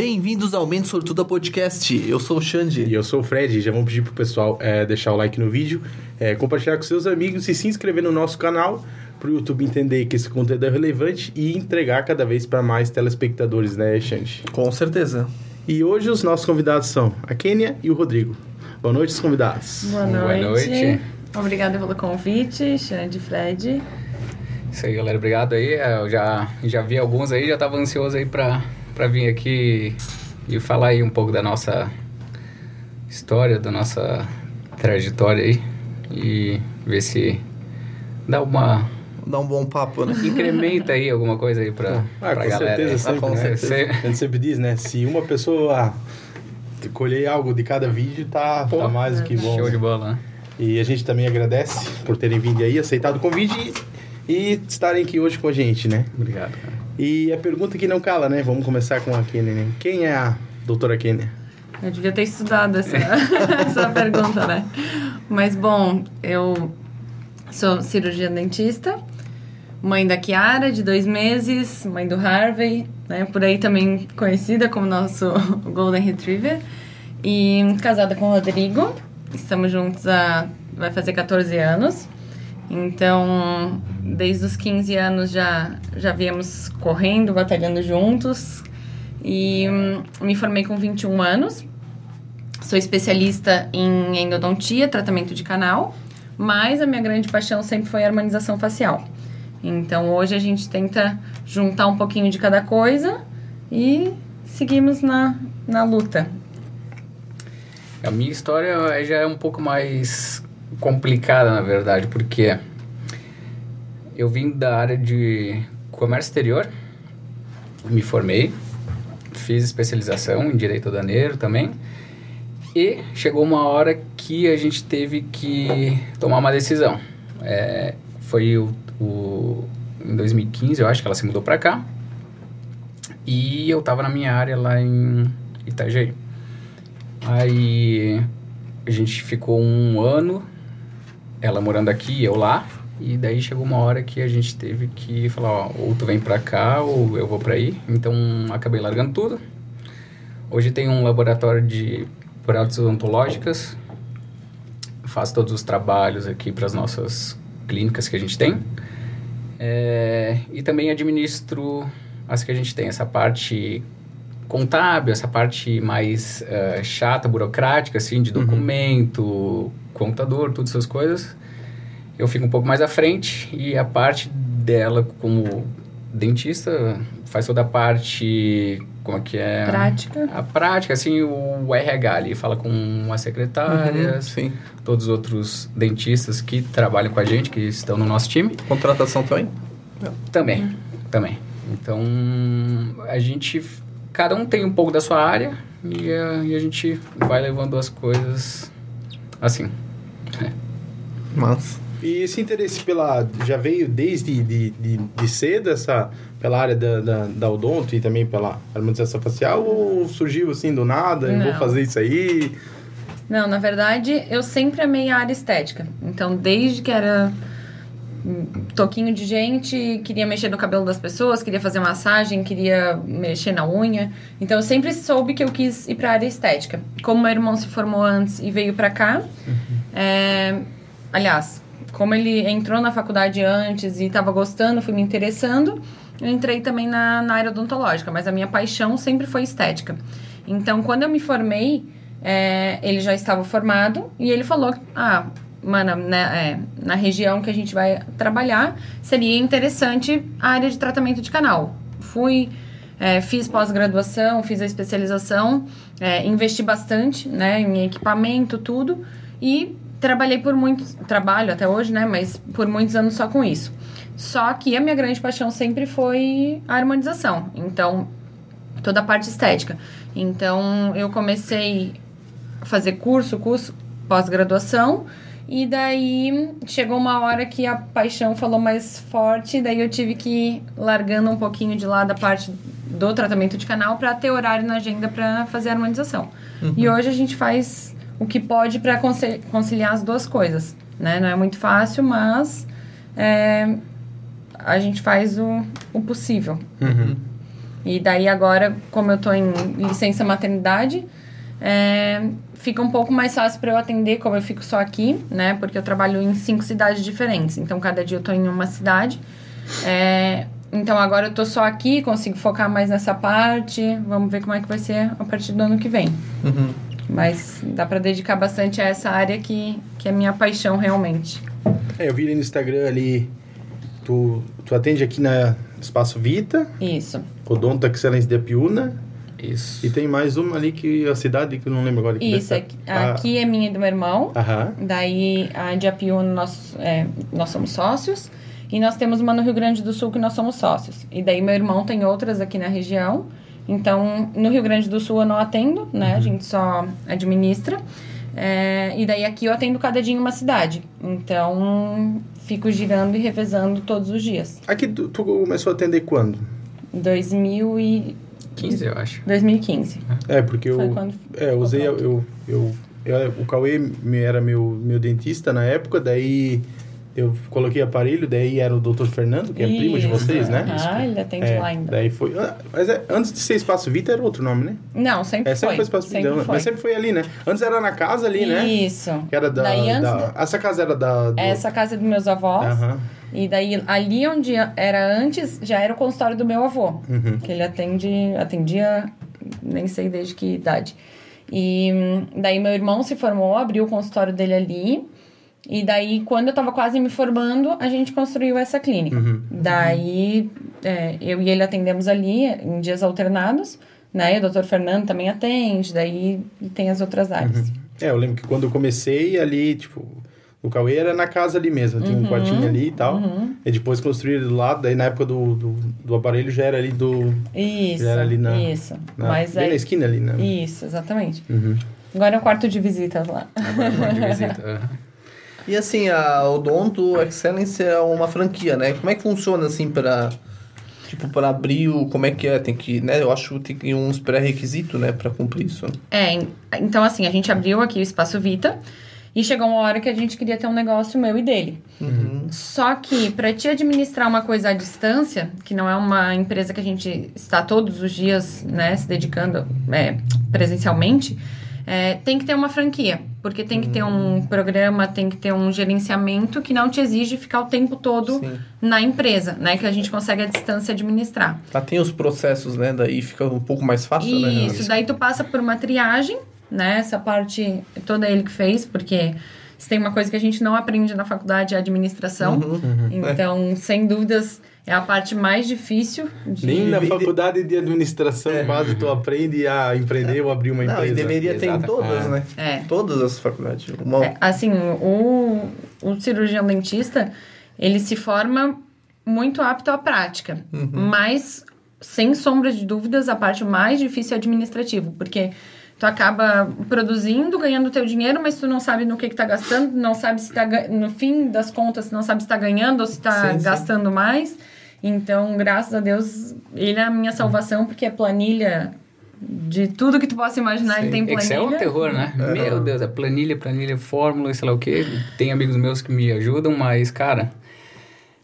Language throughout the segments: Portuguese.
Bem-vindos ao Mente Sortuda Podcast. Eu sou o Xande. E eu sou o Fred. Já vamos pedir pro pessoal é, deixar o like no vídeo, é, compartilhar com seus amigos e se inscrever no nosso canal para o YouTube entender que esse conteúdo é relevante e entregar cada vez para mais telespectadores, né, Xande? Com certeza. E hoje os nossos convidados são a Kênia e o Rodrigo. Boa noite, os convidados. Boa noite. Boa noite. Obrigada pelo convite, Xande Fred. Isso aí, galera. Obrigado aí. É, eu já, já vi alguns aí, já estava ansioso aí para vir aqui e falar aí um pouco da nossa história, da nossa trajetória aí e ver se dá uma dá um bom papo, né? Incrementa aí alguma coisa aí pra, ah, pra com galera. Certeza, sempre, ah, com né? certeza. A gente sempre diz, né? Se uma pessoa colher algo de cada vídeo, tá, Pô, tá mais do que bom. Show de bola, né? E a gente também agradece por terem vindo aí, aceitado o convite e, e estarem aqui hoje com a gente, né? Obrigado, cara. E a pergunta que não cala, né? Vamos começar com a Kenia, né? Quem é a doutora Kenia? Eu devia ter estudado essa, essa pergunta, né? Mas, bom, eu sou cirurgiã dentista, mãe da Kiara, de dois meses, mãe do Harvey, né? Por aí também conhecida como nosso Golden Retriever. E casada com o Rodrigo. Estamos juntos há... vai fazer 14 anos. Então, desde os 15 anos já, já viemos correndo, batalhando juntos. E hum, me formei com 21 anos. Sou especialista em endodontia, tratamento de canal. Mas a minha grande paixão sempre foi a harmonização facial. Então hoje a gente tenta juntar um pouquinho de cada coisa e seguimos na, na luta. A minha história já é um pouco mais complicada, na verdade, porque eu vim da área de comércio exterior, me formei, fiz especialização em direito aduaneiro também, e chegou uma hora que a gente teve que tomar uma decisão. É, foi o o, em 2015, eu acho que ela se mudou para cá. E eu tava na minha área lá em Itajaí. Aí a gente ficou um ano, ela morando aqui, eu lá. E daí chegou uma hora que a gente teve que falar, ó, ou tu vem pra cá ou eu vou pra aí. Então acabei largando tudo. Hoje tem um laboratório de próteses odontológicas. Faço todos os trabalhos aqui para as nossas clínicas que a gente tem. É, e também administro as que a gente tem, essa parte contábil, essa parte mais uh, chata, burocrática, assim, de uhum. documento, uhum. Computador, todas essas coisas. Eu fico um pouco mais à frente e a parte dela como dentista faz toda a parte como é que é? Prática. A prática assim o RH ali fala com as secretárias uhum, todos os outros dentistas que trabalham com a gente que estão no nosso time. Contratação também? Também uhum. também. Então a gente cada um tem um pouco da sua área e a, e a gente vai levando as coisas assim é. mas e esse interesse pela. já veio desde de, de, de cedo, essa, pela área da, da, da odonto e também pela harmonização facial, ou surgiu assim do nada, Não. vou fazer isso aí? Não, na verdade, eu sempre amei a área estética. Então, desde que era toquinho de gente, queria mexer no cabelo das pessoas, queria fazer massagem, queria mexer na unha. Então eu sempre soube que eu quis ir para a área estética. Como meu irmão se formou antes e veio para cá, uhum. é... aliás, como ele entrou na faculdade antes e estava gostando, fui me interessando, eu entrei também na, na área odontológica, mas a minha paixão sempre foi estética. Então, quando eu me formei, é, ele já estava formado e ele falou: Ah, mano, né, é, na região que a gente vai trabalhar, seria interessante a área de tratamento de canal. Fui. É, fiz pós-graduação, fiz a especialização, é, investi bastante né, em equipamento, tudo, e trabalhei por muitos, trabalho até hoje, né, mas por muitos anos só com isso. Só que a minha grande paixão sempre foi a harmonização. Então, toda a parte estética. Então, eu comecei a fazer curso, curso, pós-graduação, e daí chegou uma hora que a paixão falou mais forte, daí eu tive que ir largando um pouquinho de lado a parte do tratamento de canal para ter horário na agenda para fazer a harmonização. Uhum. E hoje a gente faz o que pode para conciliar as duas coisas. Né? Não é muito fácil, mas é, a gente faz o, o possível. Uhum. E daí agora, como eu tô em licença maternidade, é, fica um pouco mais fácil para eu atender, como eu fico só aqui, né? Porque eu trabalho em cinco cidades diferentes. Então, cada dia eu tô em uma cidade. É, então, agora eu tô só aqui, consigo focar mais nessa parte. Vamos ver como é que vai ser a partir do ano que vem. Uhum. Mas dá para dedicar bastante a essa área que, que é minha paixão realmente. É, eu vi ali no Instagram ali, tu, tu atende aqui na Espaço Vita, Isso. Odonto Excellence de Apiúna, Isso. e tem mais uma ali que a cidade que eu não lembro agora. que Isso, aqui, tá- aqui é minha e do meu irmão. Aham. Daí a de Apiúna nós, é, nós somos sócios. E nós temos uma no Rio Grande do Sul que nós somos sócios. E daí meu irmão tem outras aqui na região. Então, no Rio Grande do Sul eu não atendo, né? A gente só administra. É, e daí aqui eu atendo cada dia em uma cidade. Então, fico girando e revezando todos os dias. Aqui tu, tu começou a atender quando? 2000 e... 15, eu acho. 2015. É, porque eu, Foi quando é, eu usei, ficou eu, eu, eu- o Cauê era meu, meu dentista na época, daí eu coloquei aparelho, daí era o Dr. Fernando, que é primo de Isso. vocês, né? Ah, ele atende É, lá ainda. Daí foi. ah, Mas é, antes de ser Espaço Vita era outro nome, né? Não, sempre É, sempre foi. foi Espaço sempre Vita, foi. mas sempre foi ali, né? Antes era na casa ali, né? Isso. Que era da. Daí antes da- Essa casa era da. do- Essa casa dos meus avós. E daí, ali onde era antes, já era o consultório do meu avô. Uhum. Que ele atende, atendia, nem sei desde que idade. E hum, daí meu irmão se formou, abriu o consultório dele ali. E daí, quando eu tava quase me formando, a gente construiu essa clínica. Uhum. Daí, é, eu e ele atendemos ali em dias alternados, né? E o doutor Fernando também atende, daí tem as outras áreas. É, eu lembro que quando eu comecei ali, tipo, o Cauê era na casa ali mesmo, tinha um Uhum. quartinho ali e tal. Uhum. E depois construíram do lado, daí na época do, do, do aparelho já era ali do. Isso, Já era ali na- isso. Na, Mas bem aí, na esquina ali, né? Isso, exatamente. Uhum. Agora é o quarto de visita lá. Agora é de visita. E assim, a Odonto Excellence é uma franquia, né? Como é que funciona assim para tipo para abrir o como é que é? Tem que, né? Eu acho que tem uns pré-requisitos, né, para cumprir isso. É, en- então assim, a gente abriu aqui o Espaço Vita e chegou uma hora que a gente queria ter um negócio meu e dele. Uhum. Só que para te administrar uma coisa à distância, que não é uma empresa que a gente está todos os dias, né, se dedicando é, presencialmente, é, tem que ter uma franquia, porque tem que ter um programa, tem que ter um gerenciamento que não te exige ficar o tempo todo Sim. na empresa, né, que a gente consegue à distância administrar. Lá tem os processos, né? Daí fica um pouco mais fácil, né? Isso, daí tu passa por uma triagem, né? Essa parte toda ele que fez, porque se tem uma coisa que a gente não aprende na faculdade é administração. Uhum. Então, sem dúvidas, é a parte mais difícil de... Nem na faculdade de administração quase tu aprende a empreender ou abrir uma Não, empresa. e deveria ter em todas, Ah. né? É. Todas as faculdades. Uma... É, assim, o, o cirurgião dentista, ele se forma muito apto à prática, mas sem sombra de dúvidas, a parte mais difícil é administrativo, porque tu acaba produzindo, ganhando teu dinheiro, mas tu não sabe no que que tá gastando, não sabe se tá, no fim das contas, não sabe se tá ganhando ou se tá Sim, sim. gastando mais. Então, graças a Deus, ele é a minha salvação, porque é planilha de tudo que tu possa imaginar, ele tem planilha. Excel é um terror, né? Meu Deus, é planilha, planilha, fórmula, sei lá o quê. Tem amigos meus que me ajudam, mas, cara,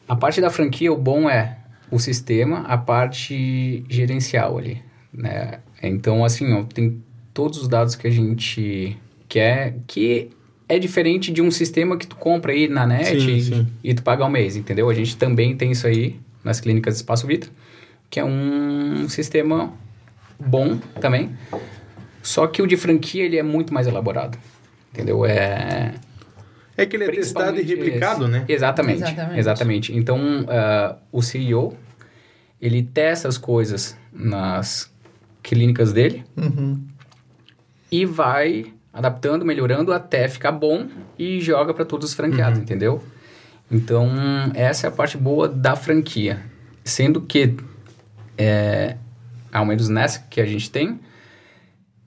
a parte da franquia, o bom é o sistema, a parte gerencial ali, né? Então, assim, ó, tem todos os dados que a gente quer, que é diferente de um sistema que tu compra aí na net Sim, e, sim. e tu paga ao mês, entendeu? A gente também tem isso aí nas clínicas Espaço Vita, que é um sistema bom também, só que o de franquia, ele é muito mais elaborado. Entendeu? É... É que ele é testado e replicado, esse. né? Exatamente. Exatamente. Exatamente. Então, ah, o CEO, ele testa as coisas nas clínicas dele Uhum. E vai adaptando, melhorando até ficar bom e joga para todos os franqueados, entendeu? Então, essa é a parte boa da franquia. Sendo que, é, ao menos nessa que a gente tem,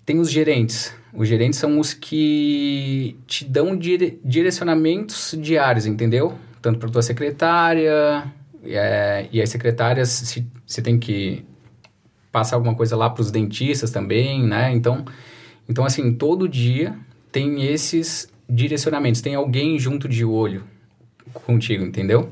tem os gerentes. Os gerentes são os que te dão dire- direcionamentos diários, entendeu? Tanto para tua secretária, é, e as secretárias, se você tem que passar alguma coisa lá para os dentistas também, né? Então, então, assim, todo dia tem esses direcionamentos. Tem alguém junto de olho contigo, entendeu?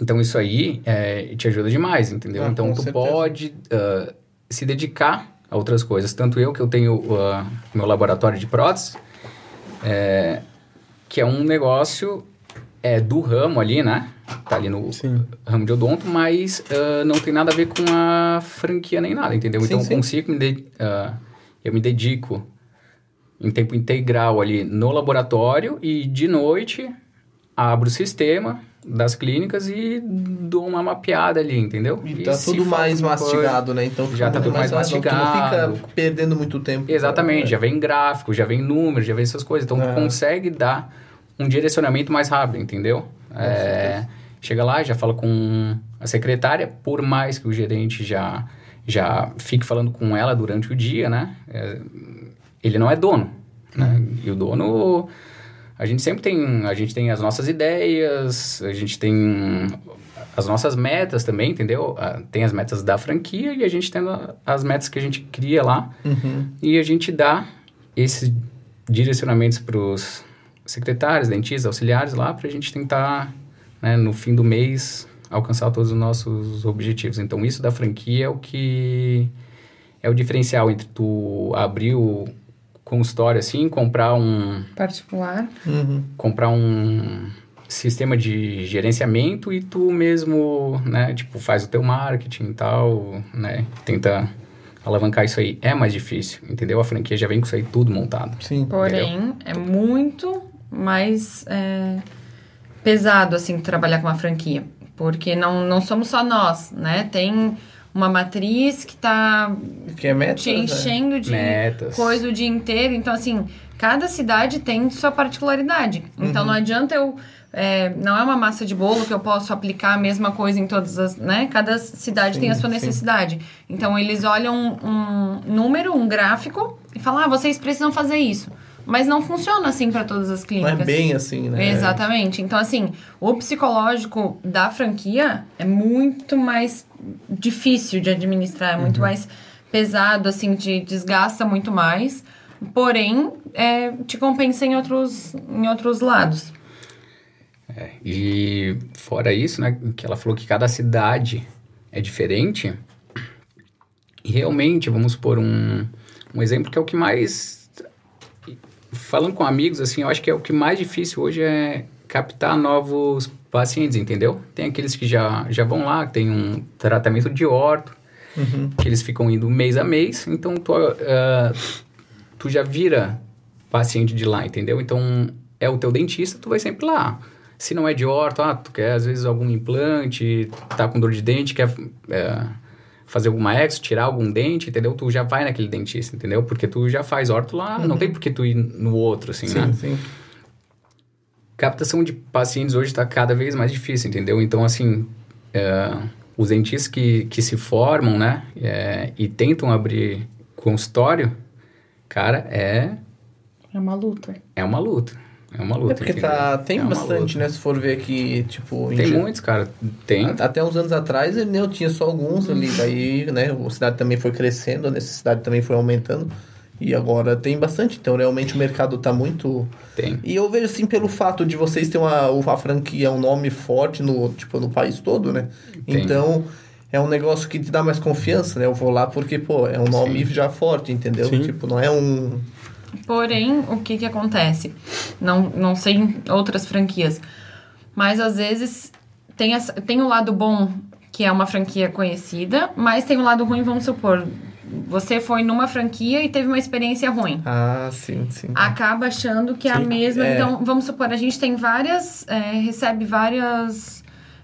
Então isso aí é, te ajuda demais, entendeu? Ah, então tu certeza. pode ah, se dedicar a outras coisas. Tanto eu que eu tenho ah, meu laboratório de prótese, é, que é um negócio é, do ramo ali, né? Tá ali no Sim. ramo de odonto, mas ah, não tem nada a ver com a franquia nem nada, entendeu? Sim, então sim. eu consigo me de- ah, eu me dedico em tempo integral ali no laboratório e de noite abro o sistema das clínicas e dou uma mapeada ali, entendeu? E tá se tudo mais mastigado, né? Então Já tá tudo mais mastigado. Não fica perdendo muito tempo. Exatamente, já vem gráfico, já vem número, já vem essas coisas. Então, É. consegue dar um direcionamento mais rápido, entendeu? É, chega lá, já fala com a secretária, por mais que o gerente já, já fique falando com ela durante o dia, né? É, ele não é dono, né? E o dono... A gente sempre tem... A gente tem as nossas ideias, a gente tem as nossas metas também, entendeu? Tem as metas da franquia e a gente tem as metas que a gente cria lá. Uhum. E a gente dá esses direcionamentos para os secretários, dentistas, auxiliares lá, para a gente tentar, né, no fim do mês, alcançar todos os nossos objetivos. Então, isso da franquia é o que é o diferencial entre tu abrir o consultório assim, comprar um Particular. Uhum. comprar um sistema de gerenciamento e tu mesmo, né, tipo, faz o teu marketing e tal, né, tenta alavancar isso aí. É mais difícil, entendeu? A franquia já vem com isso aí tudo montado. Sim. Porém, é muito mais é, pesado, assim, trabalhar com uma franquia. Porque não, não somos só nós, né? Tem uma matriz que tá Que é te enchendo de Metas. coisa o dia inteiro. Então, assim, cada cidade tem sua particularidade. Então, não adianta eu... é, não é uma massa de bolo que eu posso aplicar a mesma coisa em todas as... Né? Cada cidade Sim, tem a sua sim. necessidade. Então, eles olham um número, um gráfico e falam, ah, vocês precisam fazer isso. Mas não funciona assim para todas as Não clínicas. é bem assim, né? Exatamente. Então, assim, o psicológico da franquia é muito mais difícil de administrar, é Uhum. muito mais pesado, assim, te desgasta muito mais. Porém, é, te compensa em outros, em outros lados. É, e fora isso, né, que ela falou que cada cidade é diferente. E realmente, vamos supor um, um exemplo que é o que mais falando com amigos assim, eu acho que é o que mais difícil hoje é captar novos pacientes, entendeu? Tem aqueles que já já vão lá, que tem um tratamento de orto, Uhum. que eles ficam indo mês a mês, então tu, ah, tu já vira paciente de lá, entendeu? Então é o teu dentista, tu vai sempre lá. Se não é de orto, ah, tu quer às vezes algum implante, tá com dor de dente, quer é, fazer alguma exo, tirar algum dente, entendeu? Tu já vai naquele dentista, entendeu? Porque tu já faz orto lá, não tem por que tu ir no outro, assim, né? Sim, sim. captação de pacientes hoje está cada vez mais difícil, entendeu? Então, assim, é, os dentistas que, que se formam, né, é, e tentam abrir consultório, cara, é, É uma luta. é uma luta. É uma luta, É porque entendeu? tá, tem É bastante, né? Se for ver aqui, tipo... em Tem muitos, cara. Tem. Até uns anos atrás, ele eu tinha só alguns ali. Daí, né, a cidade também foi crescendo, a necessidade também foi aumentando. E agora tem bastante. Então, realmente, o mercado tá muito... Tem. E eu vejo, assim, pelo fato de vocês terem uma, uma franquia, um nome forte no, tipo, no país todo, né? Tem. Então, é um negócio que te dá mais confiança, né? Eu vou lá porque, pô, é um nome Sim. já forte, entendeu? Sim. Tipo, não é um... Porém, o que que acontece? Não, não sei em outras franquias, mas às vezes tem, essa, tem o lado bom, que é uma franquia conhecida, mas tem o lado ruim, vamos supor, você foi numa franquia e teve uma experiência ruim. Ah, sim, sim. Acaba achando que é a mesma. é. Então, vamos supor, a gente tem várias. é, recebe várias.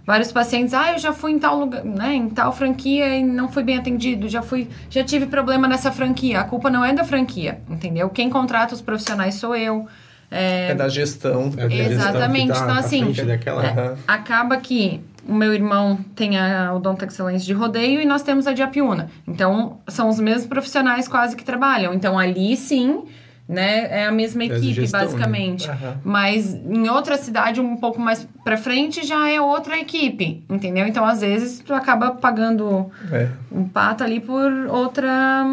Vários pacientes, ah, eu já fui em tal lugar, né, em tal franquia e não fui bem atendido, já fui, já tive problema nessa franquia. A culpa não é da franquia, entendeu? Quem contrata os profissionais sou eu. É, É da gestão. É a gestão que Exatamente. tá Então, assim, daquela- Aham. acaba que o meu irmão tem a Odonto Excelência de rodeio e nós temos a de Apiúna. Então, são os mesmos profissionais quase que trabalham. Então, ali sim, né, é a mesma equipe, gestão, né? basicamente. Aham. Mas em outra cidade, um pouco mais pra frente, já é outra equipe, entendeu? Então, às vezes, tu acaba pagando É. um pato ali por outra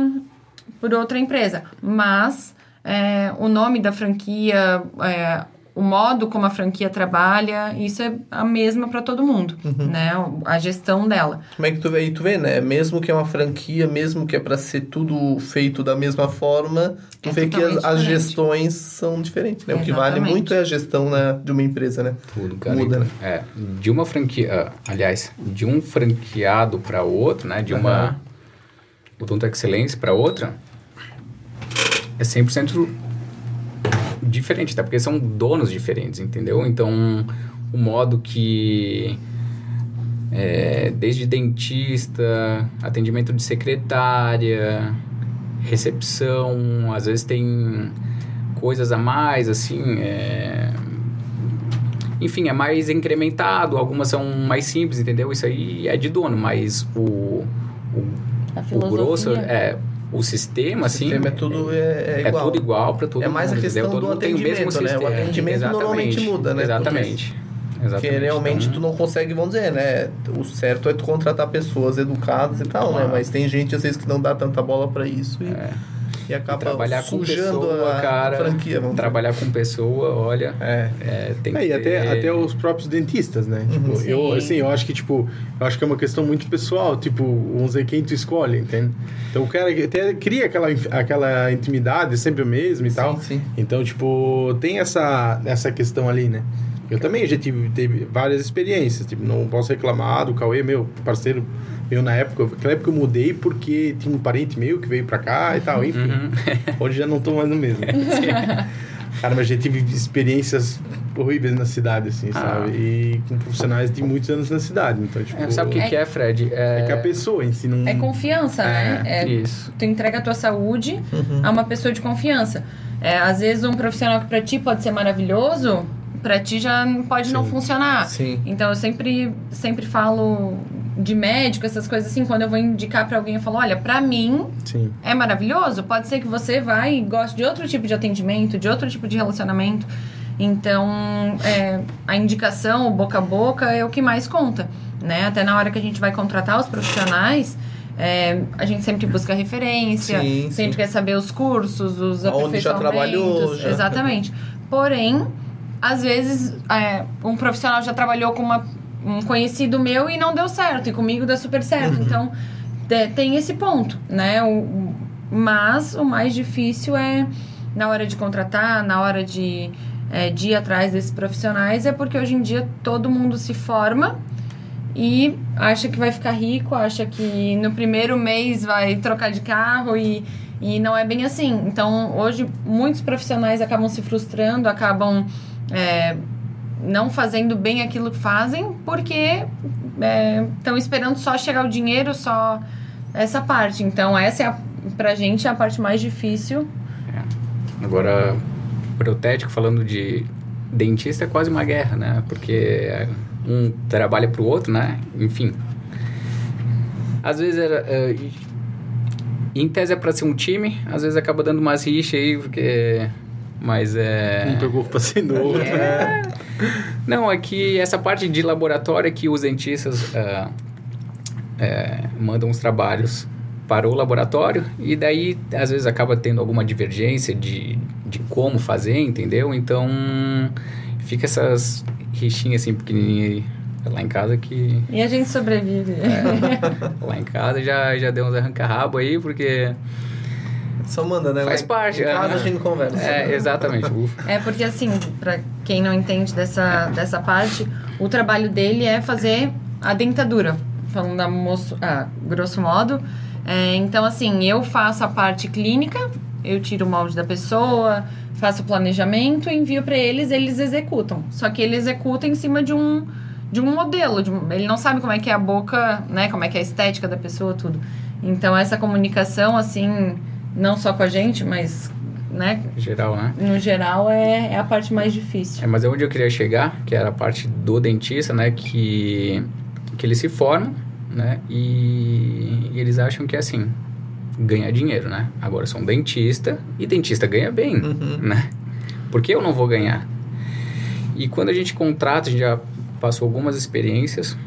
por outra empresa. Mas é, o nome da franquia, é, o modo como a franquia trabalha, isso é a mesma para todo mundo, Uhum. né? A gestão dela. Como é que tu vê? E tu vê, né? Mesmo que é uma franquia, mesmo que é pra ser tudo feito da mesma forma, tu É vê que as, as gestões são diferentes, né? O que vale muito é a gestão né, de uma empresa, né? Tudo, cara. Muda, né? É, de uma franquia, ah, aliás, de um franqueado para outro, né? De uma Aham. Odonto Excelência para outra, é 100% diferente, tá? Porque são donos diferentes, entendeu? Então, o modo que é, desde dentista, atendimento de secretária, recepção, às vezes tem coisas a mais, assim, é, enfim, é mais incrementado, algumas são mais simples, entendeu? Isso aí é de dono, mas o, o, o grosso é o sistema, O assim, sistema é tudo é, é é igual. tudo igual para todo É mundo. mais a questão entendeu? do Todo mundo tem o mesmo atendimento, né? O sistema. atendimento Exatamente. normalmente muda, né? Exatamente. Porque Exatamente. realmente Então, tu não consegue, vamos dizer, né? O certo é tu contratar pessoas educadas e tal, né? Claro. Mas tem gente às vezes que não dá tanta bola pra isso e, É. e acaba trabalhar com sujando pessoa, a, cara, franquia, dizer. Trabalhar com pessoa, olha, É. é, tem É, que e até, ter- até os próprios dentistas, né? Uhum. Tipo, eu, Sim. assim, eu acho que, tipo, eu acho que é uma questão muito pessoal, tipo, vamos dizer, quem tu escolhe, entende? Então o cara até cria aquela, aquela intimidade sempre o mesmo e Sim, tal. sim. Então, tipo, tem essa, essa questão ali, né? Eu também já tive teve várias experiências, tipo, não posso reclamar do Cauê, meu parceiro meu na época. Naquela época eu mudei porque tinha um parente meu que veio pra cá e tal, enfim. Uhum. Hoje já não tô mais no mesmo. Cara, mas já tive experiências horríveis na cidade, assim, Ah. sabe? E com profissionais de muitos anos na cidade. Então, tipo. É, sabe o que, É- que é, Fred? É, É que a pessoa em si não. É confiança, né? É, Isso. tu entrega a tua saúde Uhum. a uma pessoa de confiança. É, às vezes um profissional que pra ti pode ser maravilhoso, pra ti já pode não Sim. funcionar. Sim. Então eu sempre, sempre falo de médico, essas coisas assim, quando eu vou indicar pra alguém, eu falo, olha, pra mim Sim. é maravilhoso, pode ser que você vai e goste de outro tipo de atendimento, de outro tipo de relacionamento. Então, é, a indicação, o boca a boca é o que mais conta, né? Até na hora que a gente vai contratar os profissionais, é, a gente sempre busca referência, Sim, sempre sim. quer saber os cursos, os Aonde já trabalhou, já. Exatamente. Porém, às vezes, é, um profissional já trabalhou com uma- um conhecido meu e não deu certo, e comigo deu super certo. Uhum. Então, te- tem esse ponto, né? O, o- mas o mais difícil é na hora de contratar, na hora de, é, de ir atrás desses profissionais, é porque hoje em dia todo mundo se forma e acha que vai ficar rico, acha que no primeiro mês vai trocar de carro e, e não é bem assim. Então, hoje, muitos profissionais acabam se frustrando, acabam é, não fazendo bem aquilo que fazem, porque estão esperando só chegar o dinheiro, só essa parte. Então, essa é a, pra gente é a parte mais difícil. Agora, protético, falando de dentista, é quase uma guerra, né? Porque um trabalha pro outro, né? Enfim. Às vezes era. é, em tese é pra ser um time, às vezes acaba dando umas rixas aí, porque. Mas é. Um outro. É. Não, é que essa parte de laboratório é que os dentistas ah, é, mandam os trabalhos para o laboratório e daí às vezes acaba tendo alguma divergência de, de como fazer, entendeu? Então fica essas rixinhas assim pequenininhas aí. lá em casa que E a gente sobrevive. lá em casa já já deu uns arranca-rabo aí porque Só manda, né? Faz parte, Em casa é. a gente conversa. é exatamente. É porque assim, pra quem não entende dessa, dessa parte, o trabalho dele é fazer a dentadura. Falando a moço, ah, grosso modo. É, então, assim, eu faço a parte clínica, eu tiro o molde da pessoa, faço o planejamento, envio para eles, eles executam. Só que ele executa em cima de um, de um modelo. de um- ele não sabe como é que é a boca, né? Como é que é a estética da pessoa, tudo. Então, essa comunicação, assim, não só com a gente, mas, né? geral, né? no geral, é, é a parte mais difícil. É, mas é onde eu queria chegar, que era a parte do dentista, né? Que, que eles se formam, né? E, e eles acham que é assim, ganhar dinheiro, né? Agora, eu sou um dentista e dentista ganha bem, Uhum. né? Por que eu não vou ganhar? E quando a gente contrata, a gente já passou algumas experiências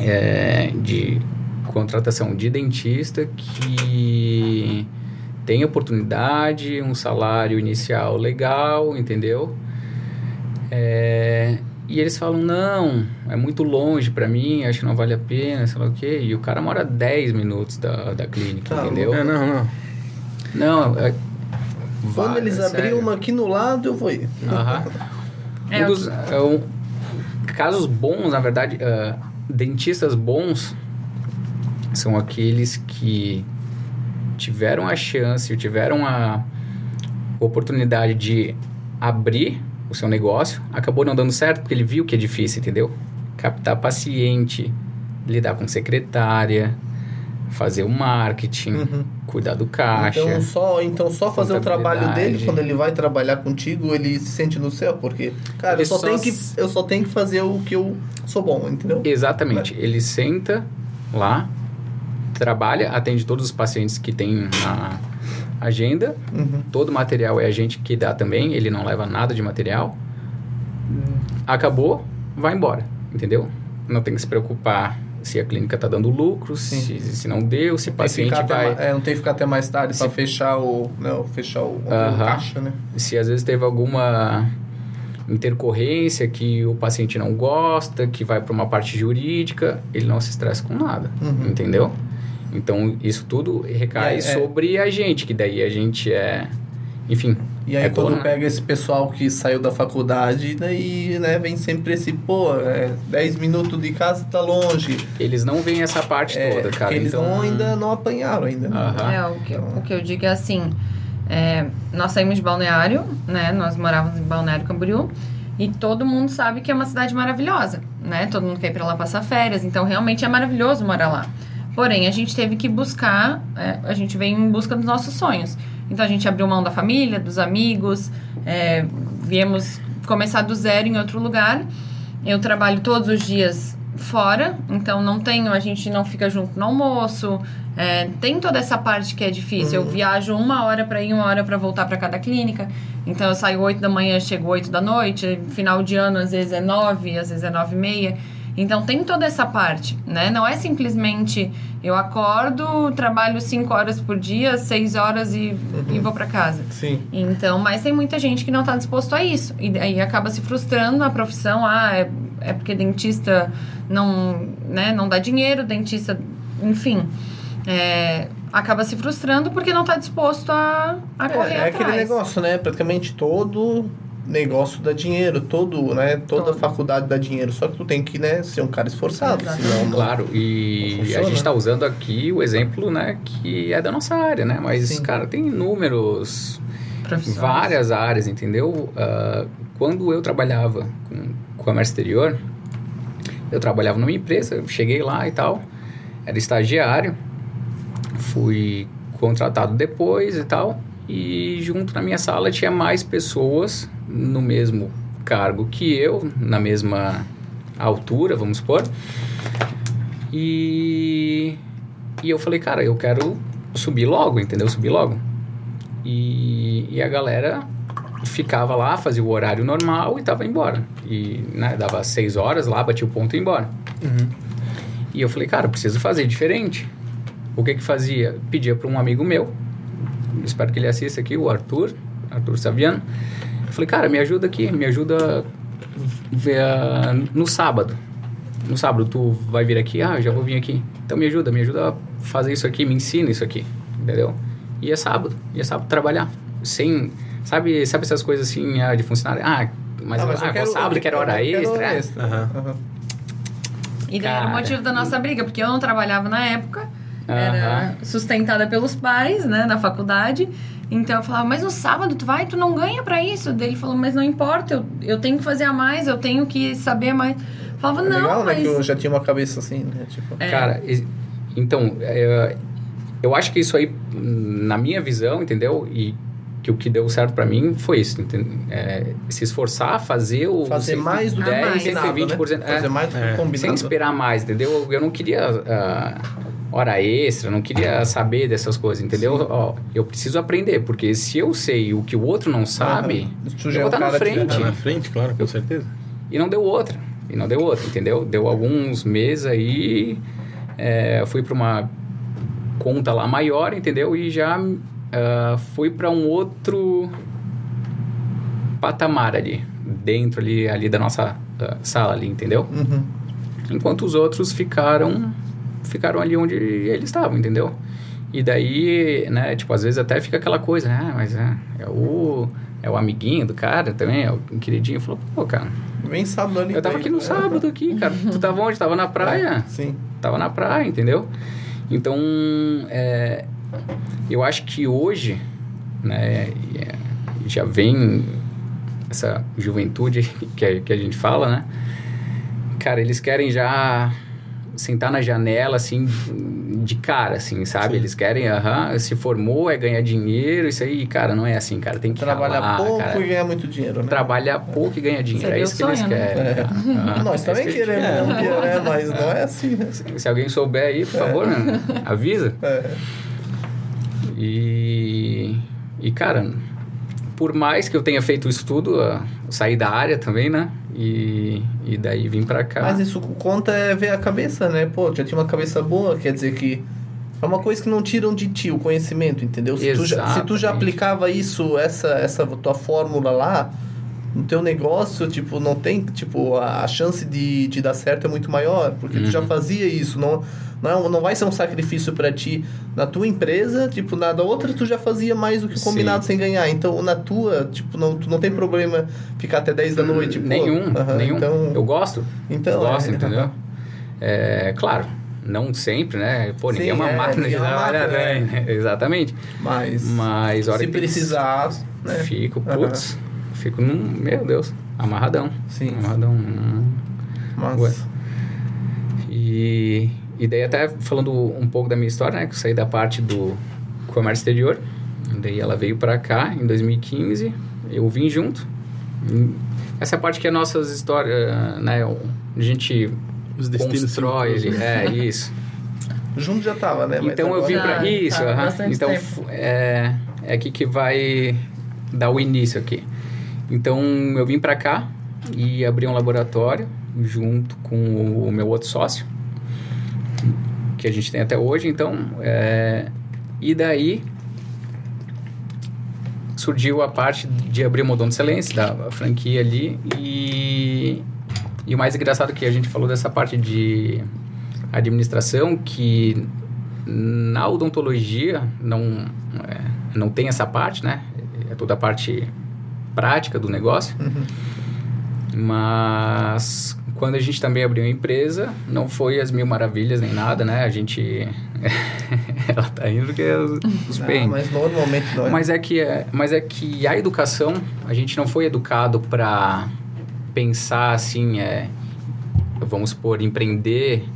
é, de contratação de dentista que tem oportunidade, um salário inicial legal, entendeu? É, e eles falam, não, é muito longe pra mim, acho que não vale a pena, sei lá o quê. E o cara mora 10 minutos da, da clínica, Tá, entendeu? É, não, não. Não, é... Quando vai, eles é abrirem uma aqui no lado, eu vou ir. Aham. É, Um dos- é um- casos bons, na verdade, ah, dentistas bons são aqueles que tiveram a chance, tiveram a oportunidade de abrir o seu negócio, acabou não dando certo porque ele viu que é difícil, entendeu? Captar paciente, lidar com secretária, fazer o marketing, Uhum. cuidar do caixa. Então só, então só fazer o trabalho dele quando ele vai trabalhar contigo, ele se sente no céu, porque, cara, Ele eu só, só tenho que, eu só tenho que fazer o que eu sou bom, entendeu? Exatamente. Ele senta lá, trabalha, atende todos os pacientes que tem na agenda. Uhum. Todo material é a gente que dá também, ele não leva nada de material. Acabou, vai embora, entendeu? Não tem que se preocupar se a clínica está dando lucro, se, se não deu, se o paciente até vai... ma- é, não tem que ficar até mais tarde pra fechar o. Não, fechar o, o Aham. caixa, né? se às vezes teve alguma intercorrência que o paciente não gosta, que vai para uma parte jurídica, ele não se estressa com nada, Uhum. entendeu? Então, isso tudo recai É, é. sobre a gente, que daí a gente é, enfim, E aí é quando né? pega esse pessoal que saiu da faculdade, daí, né, vem sempre esse, pô, é, 10 minutos de casa tá longe. eles não veem essa parte É, toda, cara. eles então, não, ainda não apanharam ainda. né? Aham. É, o que, o que eu digo é assim, é, nós saímos de Balneário, né, nós morávamos em Balneário Camboriú, e todo mundo sabe que é uma cidade maravilhosa, né, todo mundo quer ir pra lá passar férias, então realmente é maravilhoso morar lá. Porém, a gente teve que buscar, é, a gente veio em busca dos nossos sonhos. Então a gente abriu mão da família, dos amigos, é, viemos começar do zero em outro lugar. Eu trabalho todos os dias fora, então não tenho, a gente não fica junto no almoço. é, tem toda essa parte que é difícil. Eu viajo uma hora para ir, uma hora para voltar para cada clínica. Então eu saio 8 da manhã, chego 8 da noite. Final de ano às vezes é 9, às vezes é 9 e meia. Então tem toda essa parte, né? Não é simplesmente eu acordo, trabalho 5 horas por dia, 6 horas e, e vou para casa. Sim. Então, mas tem muita gente que não está disposto a isso. E aí acaba se frustrando a profissão. Ah, é, é porque dentista não, né, não dá dinheiro, dentista, enfim. é, acaba se frustrando porque não está disposto a, a correr É, é atrás. aquele negócio, né? Praticamente todo negócio dá dinheiro, todo, né? Toda Todo. faculdade dá dinheiro. Só que tu tem que, né, ser um cara esforçado, Exatamente. senão não- Claro, e Não a gente está usando aqui o exemplo, né, que é da nossa área, né? Mas, Sim. cara, tem inúmeros várias áreas, entendeu? Ah, quando eu trabalhava com comércio exterior, eu trabalhava numa empresa, cheguei lá e tal, era estagiário, fui contratado depois e tal, e junto na minha sala tinha mais pessoas no mesmo cargo que eu, na mesma altura, vamos supor. E, e eu falei, cara, eu quero subir logo, entendeu? Subir logo. E, e a galera ficava lá, fazia o horário normal e tava embora. E né, dava seis horas lá, batia o ponto e ia embora. E eu falei, cara, preciso fazer diferente. O que que fazia? Pedia para um amigo meu, espero que ele assista aqui, o Arthur, Arthur Saviano. Eu falei, cara, me ajuda aqui, me ajuda ver, ah, no sábado. No sábado tu vai vir aqui, ah, já vou vir aqui. Então me ajuda, me ajuda a fazer isso aqui, me ensina isso aqui, entendeu? E é sábado, e é sábado trabalhar. Sem, sabe, sabe essas coisas assim ah, de funcionário? Ah, mas, Ah, ah, eu vou quero- sábado, eu quero hora eu quero extra. hora é. extra. Aham. Aham. E daí era o motivo da nossa briga, porque eu não trabalhava na época, Era sustentada pelos pais, né, na faculdade. Então eu falava, mas no sábado tu vai, tu não ganha pra isso. Daí ele falou, mas não importa, eu, eu tenho que fazer a mais, eu tenho que saber mais. Eu falava, É não, legal, né? mas. Que eu já tinha uma cabeça assim, né? Tipo, É. Cara, então, é, eu acho que isso aí, na minha visão, entendeu? E que o que deu certo pra mim foi isso, entende? É, se esforçar, fazer o fazer mais do que 10, combinado, 120%, né? é. Fazer mais do que É. combinado. sem esperar mais, entendeu? Eu não queria ah, hora extra, não queria saber dessas coisas, entendeu? Ó, eu preciso aprender, porque se eu sei o que o outro não sabe. Tu eu é vou estar na frente. Tá na frente, claro, com certeza. E não deu outra. E não deu outra, entendeu? Deu alguns meses aí, é, fui para uma conta lá maior, entendeu? E já ah, fui para um outro patamar ali, dentro ali, ali da nossa uh, sala ali, entendeu? Uhum. Enquanto os outros ficaram ficaram ali onde eles estavam, entendeu? E daí, né, tipo, às vezes até fica aquela coisa, né, ah, mas é, é o é o amiguinho do cara também, é o queridinho. Falou, pô, cara, Vem sábado ali. eu tava aqui no né? sábado aqui, cara. Tu tava onde? Tava na praia? Sim. Tava na praia, entendeu? Então, é, eu acho que hoje, né, é, já vem essa juventude que a, que a gente fala, né? Cara, eles querem já sentar na janela, assim, de cara, assim, sabe? Sim. Eles querem, aham, se formou, é ganhar dinheiro, isso aí, cara, não é assim, cara. Tem que Trabalhar ralar, pouco cara. e ganhar muito dinheiro, né? Trabalhar pouco e ganhar dinheiro. Seria É o isso que eles sonho, né? querem. É. cara. Aham, Nós é também que eles queremos querem. dia, né? Mas não é assim, né? Se alguém souber aí, por favor, né? avisa. É. E, e, cara, por mais que eu tenha feito isso tudo, ah, saí da área também, né? E, e daí vim pra cá. Mas isso conta é ver a cabeça, né? Pô, já tinha uma cabeça boa, quer dizer que é uma coisa que não tiram de ti o conhecimento, entendeu? Se tu, já, se tu já aplicava isso, essa, essa tua fórmula lá, no teu negócio, tipo, não tem, tipo, a, a chance de, de dar certo é muito maior, porque tu já Uhum. fazia isso, não, não, não vai ser um sacrifício pra ti na tua empresa, tipo, na da outra tu já fazia mais do que o Sim. combinado sem ganhar, então na tua, tipo, não, tu não tem problema ficar até 10 da noite, pô. nenhum, Aham, nenhum. Então, Eu gosto. então, eu gosto, é, entendeu? É, claro, não sempre, né? Pô, ninguém Sim, é uma é, máquina de é trabalhar, máquina, né? Exatamente. Mas, Mas, hora se que precisar, né? Fico, putz, fico num, meu Deus, amarradão. Sim. Amarradão. hum. Mas. E, e daí até falando um pouco da minha história, né? Que eu saí da parte do comércio exterior. Daí ela veio pra cá em 2015. Eu vim junto. Hum, Essa é a parte que é nossas histórias, né? A gente Os destinos constrói. É, isso. junto já tava, né? Mas Então eu vim Já, pra isso, tá, aham. bastante então tempo. fu- é, é aqui que vai dar o início aqui. Então eu vim pra cá e abri um laboratório junto com o meu outro sócio que a gente tem até hoje. Então é, e daí surgiu a parte de abrir o Modon de Excelência, da franquia ali e e o mais engraçado é que a gente falou dessa parte de administração que na odontologia não é, não tem essa parte, né? É toda a parte prática do negócio. Uhum. Mas quando a gente também abriu a empresa, não foi as mil maravilhas nem nada, né? A gente ela tá indo porque os, perrengues. mas normalmente não é. Mas é que mas é que a educação, a gente não foi educado para pensar assim, é, vamos supor, empreender,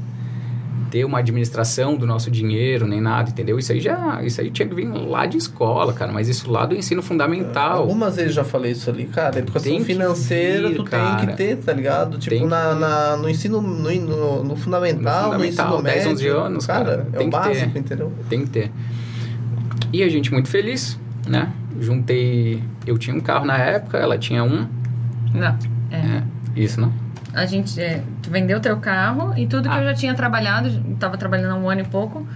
ter uma administração do nosso dinheiro, nem nada, entendeu? Isso aí já, isso aí tinha que vir lá de escola, cara, mas isso lá do ensino fundamental. Algumas vezes já falei isso ali, cara. Educação Tem financeira vir, tu cara. tem que ter, tá ligado? Tipo, Tem na, na- no ensino, no, no, no fundamental, no, No ensino fundamental, 10, médio. 11 anos, cara, é tem o que ter. básico, entendeu? Tem que ter. E a gente muito feliz, né? Juntei, eu tinha um carro na época, ela tinha um, Não. É. é, isso, não? A gente é, tu vendeu teu carro e tudo que Ah. eu já tinha trabalhado, tava trabalhando há um ano e pouco.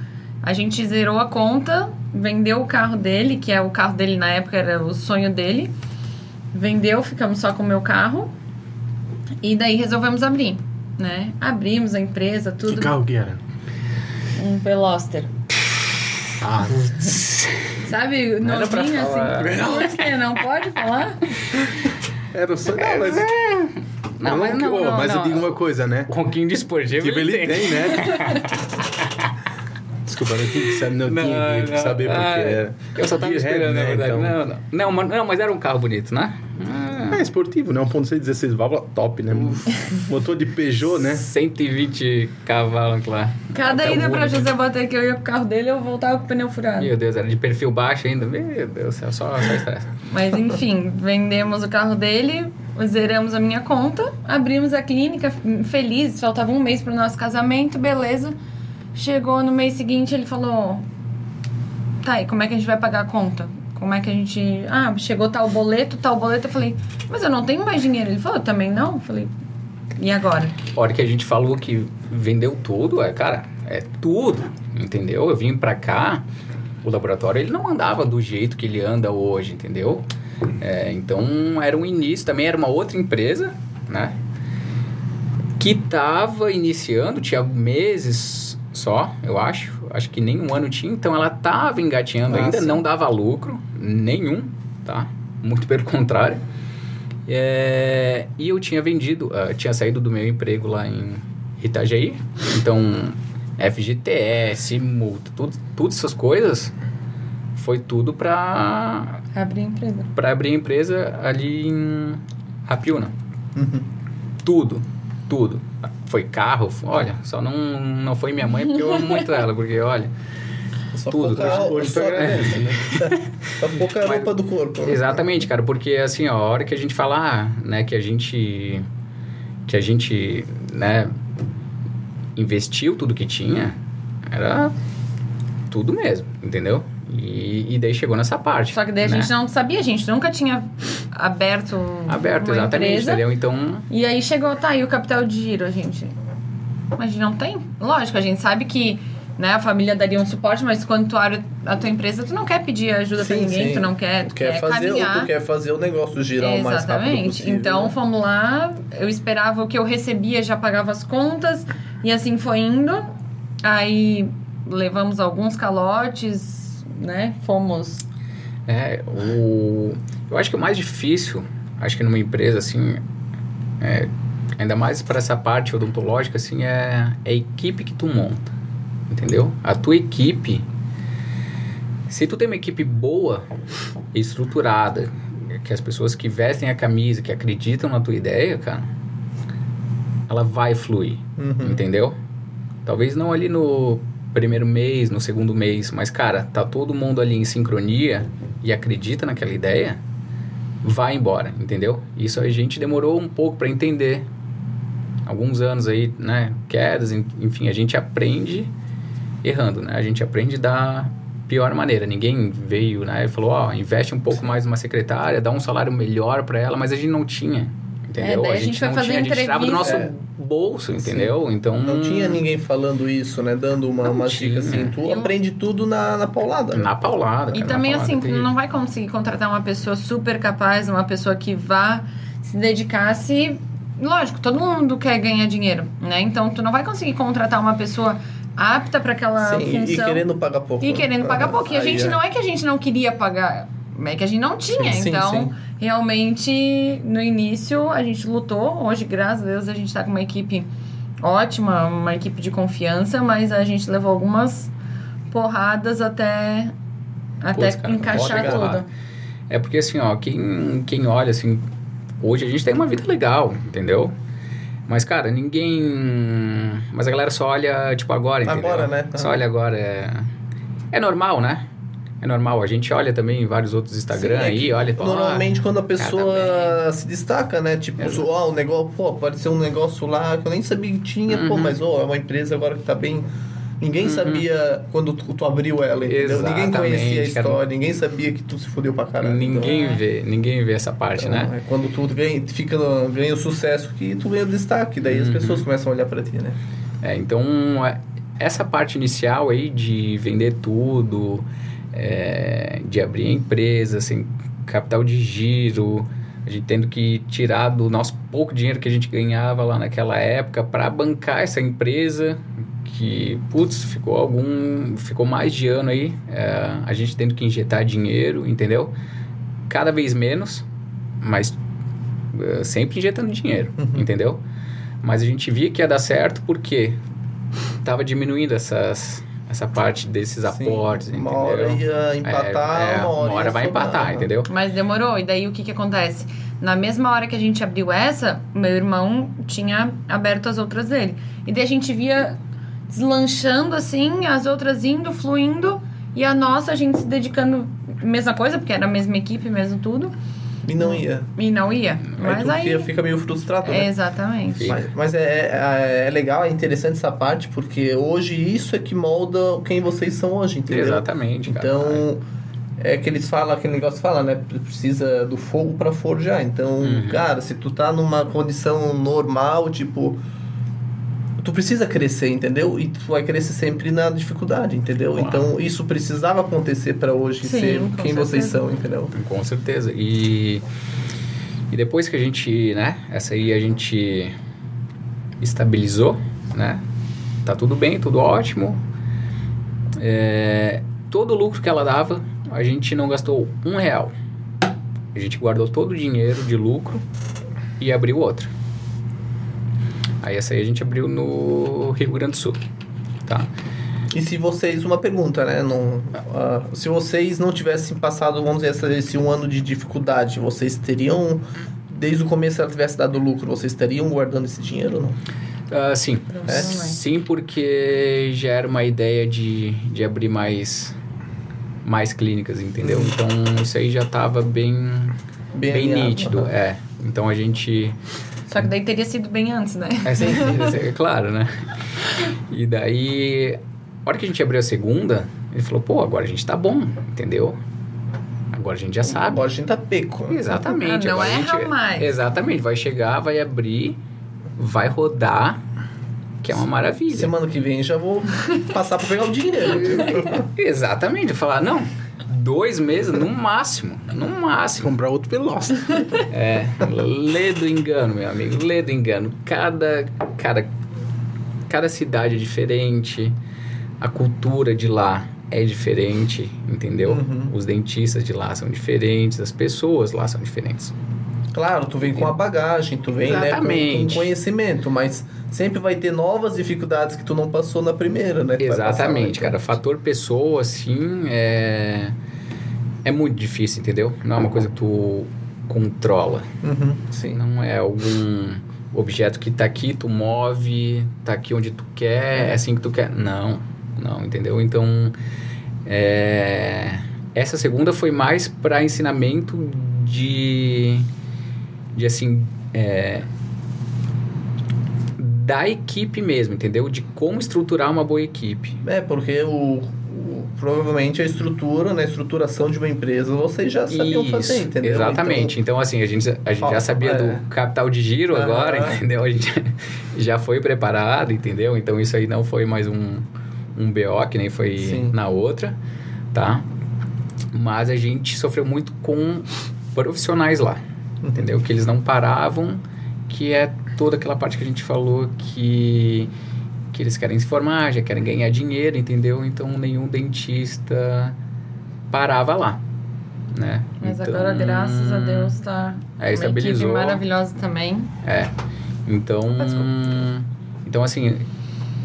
A gente zerou a conta, vendeu o carro dele, que é o carro dele na época era o sonho dele. Vendeu, ficamos só com o meu carro. E daí resolvemos abrir, né? Abrimos a empresa, Que tudo. carro que era? Um Veloster. Ah, Sabe, Não novinho assim. Por? Não pode falar? era o sonho. Não, mas. Não, mas não, não, mas eu não. digo uma coisa, né? Um ronquinho de esportivo Tipo, ele tem, né? Desculpa, não tinha que saber, não, tinha que saber porque Ah, era. Eu só tava esperando, na verdade. Então... Não, não. Não, mas, não, mas era um carro bonito, né? Ah, É esportivo, né? 1.6, 16 válvulas, top, né? Motor de Peugeot, né? 120 cavalos lá. Cada Até ida pra. José Bater que eu ia com o carro dele, eu voltava com o pneu furado. Meu Deus, era de perfil baixo ainda. Meu Deus do céu, só, só estresse. Mas enfim, vendemos o carro dele, zeramos a minha conta, abrimos a clínica, felizes, faltava um mês pro nosso casamento, beleza. Chegou no mês seguinte, ele falou: Tá, e como é que a gente vai pagar a conta? Como é que a gente. Ah, chegou tal boleto, tal boleto. Eu falei: Mas eu não tenho mais dinheiro. Ele falou: Também não. Eu falei: E agora? A hora que a gente falou que vendeu tudo, é, cara, é tudo, entendeu? Eu vim pra cá, o laboratório, ele não andava do jeito que ele anda hoje, entendeu? É, então era um início, também era uma outra empresa, né? Que estava iniciando, tinha meses só, eu acho. Acho que nem um ano tinha, então ela estava engatinhando Ah, ainda, sim. não dava lucro nenhum, tá? Muito pelo contrário. É, e eu tinha vendido, ah, tinha saído do meu emprego lá em Itajaí, então FGTS, multa, tudo, tudo essas coisas foi tudo para Abrir empresa. para abrir empresa ali em Apiúna. Uhum. Tudo, tudo. Foi carro, foi- olha, só não, não foi minha mãe porque eu amo muito ela, porque olha, Só Tudo, pouca, hoje tu só, agradece, né? só pouca roupa do corpo. né? Exatamente, cara, porque assim, ó, a hora que a gente falar, né, que a gente que a gente, né, investiu tudo que tinha, era tudo mesmo, entendeu? E, e daí chegou nessa parte. Só que daí a né? gente não sabia, a gente nunca tinha aberto aberto, uma exatamente, empresa. entendeu? Então, E aí chegou, tá, e o capital de giro, a gente? Mas a gente não tem. Lógico, a gente sabe que né, a família daria um suporte, mas quando tu abre a tua empresa, tu não quer pedir ajuda pra Sim, ninguém, sim. tu não quer, tu, Tu quer, fazer, caminhar. tu quer fazer o negócio girar o mais rápido Exatamente. possível. Então né? fomos lá, eu esperava o que eu recebia, já pagava as contas, e assim foi indo. Aí levamos alguns calotes, né? Fomos. É, o... Eu acho que o mais difícil, acho que numa empresa, assim, é, ainda mais para essa parte odontológica, assim, é, é a equipe que tu monta, entendeu? A tua equipe, se tu tem uma equipe boa, estruturada, que as pessoas que vestem a camisa, que acreditam na tua ideia, cara, ela vai fluir, Uhum. entendeu? Talvez não ali no primeiro mês, no segundo mês, mas cara, tá todo mundo ali em sincronia e acredita naquela ideia, vai embora, entendeu? Isso a gente demorou um pouco para entender. Alguns anos aí, né, quedas, en- enfim, a gente aprende errando, né? A gente aprende da pior maneira. Ninguém veio, né, e falou, ó, investe um pouco mais numa secretária, dá um salário melhor para ela, mas a gente não tinha. Entendeu? daí a gente foi não fazer tinha, a gente tirava do nosso entrevista. bolso, entendeu? Então Não tinha ninguém falando isso, né? Dando uma, uma dica assim. Tu Eu- aprende tudo na, na paulada. né? Na paulada. E cara, na também, paulada, assim, tu terrível. não vai conseguir contratar uma pessoa super capaz, uma pessoa que vá se dedicar se. Lógico, todo mundo quer ganhar dinheiro, né? Então, tu não vai conseguir contratar uma pessoa apta para aquela Sim, e função. querendo pagar pouco. E né? querendo pagar pouco. E a gente é. não é que a gente não queria pagar, é que a gente não tinha. Sim, sim, então, sim. Realmente, no início, a gente lutou. Hoje, graças a Deus, a gente tá com uma equipe ótima, uma equipe de confiança, mas a gente levou algumas porradas até, até cara, encaixar tudo. É porque assim, ó, quem, quem olha assim, hoje a gente tem uma vida legal, entendeu? Mas, cara, ninguém. Mas a galera só olha, tipo, agora, entendeu? Agora, né? Só olha agora. É, é normal, né? É normal. A gente olha também em vários outros Instagram Sim, é aí, olha. pô, Normalmente quando a pessoa se destaca, né? Tipo, ó, o negócio, pô, apareceu um negócio lá que eu nem sabia que tinha, pô, Uhum. mas ó, é uma empresa agora que tá bem. Ninguém Uhum. sabia quando tu, tu abriu ela, entendeu? Ninguém conhecia a Exatamente, cara. história, ninguém sabia que tu se fudeu pra caralho. ninguém Então, é. vê, ninguém vê essa parte, Então, né? é quando tu ganha, fica, ganha o sucesso que tu ganha o destaque, daí as Uhum. pessoas começam a olhar pra ti, né? É, então, é, essa parte inicial aí de vender tudo, é, de abrir a empresa, sem capital de giro, a gente tendo que tirar do nosso pouco dinheiro que a gente ganhava lá naquela época para bancar essa empresa, que, putz, ficou algum, ficou mais de ano aí, é, a gente tendo que injetar dinheiro, entendeu? Cada vez menos, mas é, sempre injetando dinheiro, Uhum. entendeu? Mas a gente via que ia dar certo porque tava diminuindo essas, essa parte desses Sim, aportes, Uma entendeu? hora ia empatar, É, é, uma hora, vai sobrar. empatar, entendeu? Mas demorou. E daí o que que acontece? Na mesma hora que a gente abriu essa, meu irmão tinha aberto as outras dele. E daí a gente via deslanchando assim, as outras indo, fluindo, e a nossa, a gente se dedicando, mesma coisa, porque era a mesma equipe, mesmo tudo, E não ia. e não ia. Aí Mas tu aí. fica, meio frustrado, né? Exatamente. Fica. Mas, mas é, é, é legal, é interessante essa parte, porque hoje isso é que molda quem vocês são hoje, entendeu? Exatamente, cara. Então, é que eles falam, aquele negócio fala, né? Precisa do fogo para forjar. Então, Uhum. cara, se tu tá numa condição normal, tipo. Tu precisa crescer, entendeu? E tu vai crescer sempre na dificuldade, entendeu? Claro. Então isso precisava acontecer para hoje Sim, ser quem vocês certeza. são, entendeu? Com certeza. E, e depois que a gente, né? Essa aí a gente estabilizou, né? Tá tudo bem, tudo ótimo. É, todo o lucro que ela dava, a gente não gastou um real. A gente guardou todo o dinheiro de lucro e abriu outra. Aí essa aí a gente abriu no Rio Grande do Sul, tá? E se vocês, uma pergunta, né? Não, ah, se vocês não tivessem passado, vamos dizer, esse um ano de dificuldade, vocês teriam, desde o começo ela tivesse dado lucro, vocês estariam guardando esse dinheiro ou não? Ah, sim. É? Sim, porque já era uma ideia de, de abrir mais, mais clínicas, entendeu? Então isso aí já estava bem, Bem bem, alinhado, nítido. aham. É. Então a gente. Só que daí teria sido bem antes, né? É, sim, é claro, né? E daí, a hora que a gente abriu a segunda, ele falou: pô, agora a gente tá bom, entendeu? Agora a gente já sabe. Agora a gente tá peco. Exatamente. Ah, não erra gente- mais. Exatamente. Vai chegar, vai abrir, vai rodar, que é uma maravilha. Semana que vem já vou passar pra pegar o dinheiro. Exatamente, falar, não, dois meses no máximo, no máximo. Comprar outro Veloz. É, lê do engano, meu amigo, lê do engano. Cada, cada, cada cidade é diferente, a cultura de lá é diferente, entendeu? Uhum. Os dentistas de lá são diferentes, as pessoas lá são diferentes. Claro, tu vem com a bagagem, tu vem né, com, com conhecimento, mas sempre vai ter novas dificuldades que tu não passou na primeira, né? Exatamente, cara. Fator pessoa, assim, é. É muito difícil, entendeu? Não é uma coisa que tu controla. Uhum, sim. Não é algum objeto que tá aqui, tu move, tá aqui onde tu quer, é assim que tu quer. Não, não, entendeu? Então, é, essa segunda foi mais para ensinamento de, de assim, é, da equipe mesmo, entendeu? De como estruturar uma boa equipe. É, porque o, o- provavelmente a estrutura, né, a estruturação de uma empresa, vocês já sabiam fazer, Isso, entendeu? Exatamente. Então, assim, a gente, a gente já sabia é. do capital de giro agora, entendeu? A gente já foi preparado, entendeu? Então, isso aí não foi mais um, um BO, que nem foi Sim. na outra, tá? Mas a gente sofreu muito com profissionais lá, Uhum. entendeu? Que eles não paravam, que é toda aquela parte que a gente falou que que eles querem se formar, já querem ganhar dinheiro, entendeu? Então nenhum dentista parava lá, né? Mas Então, agora, graças a Deus, tá É, uma estabilizou. equipe maravilhosa também. É. Então, então assim,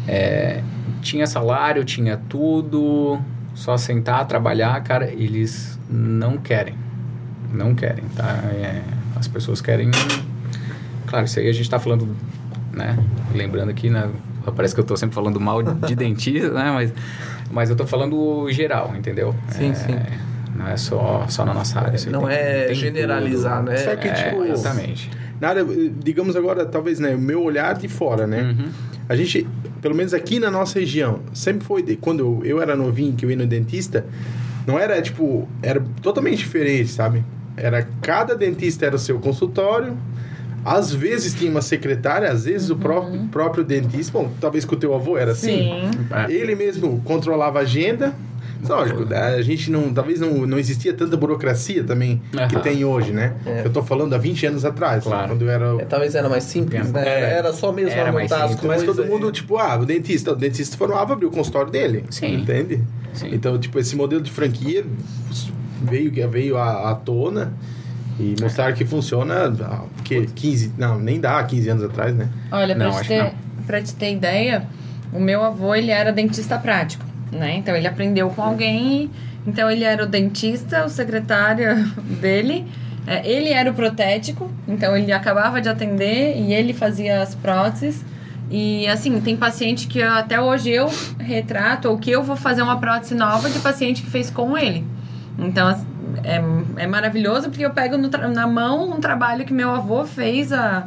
é, tinha salário, tinha tudo, só sentar, trabalhar, cara, eles não querem. Não querem, tá? É, as pessoas querem. Claro, isso aí a gente tá falando, né? Lembrando aqui, né? Parece que eu tô sempre falando mal de dentista, né? Mas, mas eu tô falando geral, entendeu? Sim, É, sim. Não é só, só na nossa área. Não tem- é tem generalizar, tudo. né? Só que, É, tipo, exatamente. Nada, digamos agora, talvez, né, o meu olhar de fora, né? Uhum. A gente, pelo menos aqui na nossa região, sempre foi, de, quando eu, eu era novinho, que eu ia no dentista, não era, tipo, era totalmente diferente, sabe? Era, cada dentista era o seu consultório, às vezes tinha uma secretária, às vezes o próprio, próprio dentista, bom, talvez com o teu avô era assim, Sim. É. ele mesmo controlava a agenda. Lógico, a gente não. Talvez não, não existia tanta burocracia também que Aham. tem hoje, né? É. Eu tô falando há 20 anos atrás, Claro. quando eu era. É, talvez era mais simples, né? É. Era só mesmo Era mais simples. Mas todo mundo, tipo, ah, o dentista, o dentista formava, abriu o consultório dele. Sim. Entende? Sim. Então, tipo, esse modelo de franquia veio, veio à, à tona e mostraram que funciona que 15. Não, nem dá 15 anos atrás, né? Olha, pra, Não, te ter, não. pra te ter ideia, o meu avô, ele era dentista prático, né? Então, ele aprendeu com alguém, então ele era o dentista, o secretário dele, é, ele era o protético, então ele acabava de atender e ele fazia as próteses. E assim, tem paciente que até hoje eu retrato ou que eu vou fazer uma prótese nova de paciente que fez com ele. Então, é, é maravilhoso porque eu pego na mão um trabalho que meu avô fez há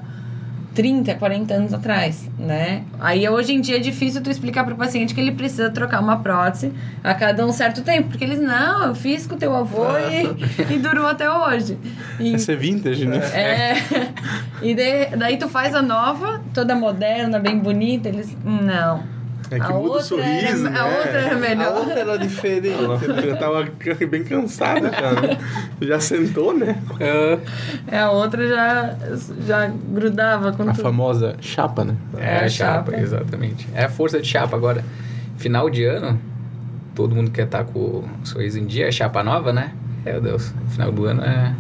30, 40 anos atrás, né? Aí hoje em dia é difícil tu explicar pro paciente que ele precisa trocar uma prótese a cada um certo tempo, porque eles, não, eu fiz com teu avô e, e durou até hoje. E, Essa é vintage, né? é, e de- daí tu faz a nova, toda moderna, bem bonita, eles, não. É que a muda o outra sorriso, era, né? A outra era A melhor. outra era diferente. Eu tava bem cansada já, né? Já sentou, né? É, a outra já, já grudava com A tudo. famosa chapa, né? É, É, a chapa, chapa. exatamente. É a força de chapa. Agora, final de ano, todo mundo quer estar com o sorriso em dia, é chapa nova, né? Meu Deus, final do ano é.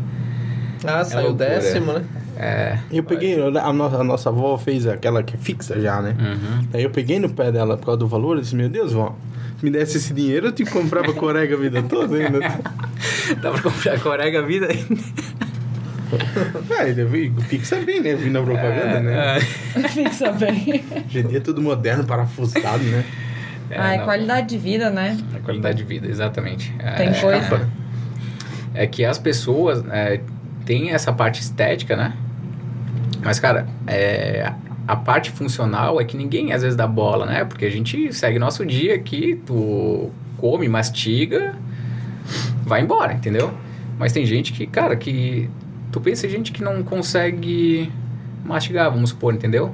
Ah, saiu o loucura. décimo, né? É Eu peguei, a nossa, a nossa avó fez aquela que é fixa já, né? uhum. Aí eu peguei no pé dela por causa do valor, eu disse, meu Deus, vó, se me desse esse dinheiro, eu te comprava corega a vida toda ainda. Dá pra comprar corega a vida ainda. Ah, vi- fixa bem, né? Vindo a propaganda, né? É, Fixa bem. Hoje em dia é tudo moderno, parafusado, né? é, Ai, não. qualidade de vida, né? A qualidade de vida, exatamente. É, Tem coisa. É que as pessoas é, têm essa parte estética, né? Mas, cara, é, a parte funcional é que ninguém às vezes dá bola, né? Porque a gente segue nosso dia aqui, tu come, mastiga, vai embora, entendeu? Mas tem gente que, cara, que. Tu pensa em gente que não consegue mastigar, vamos supor, entendeu?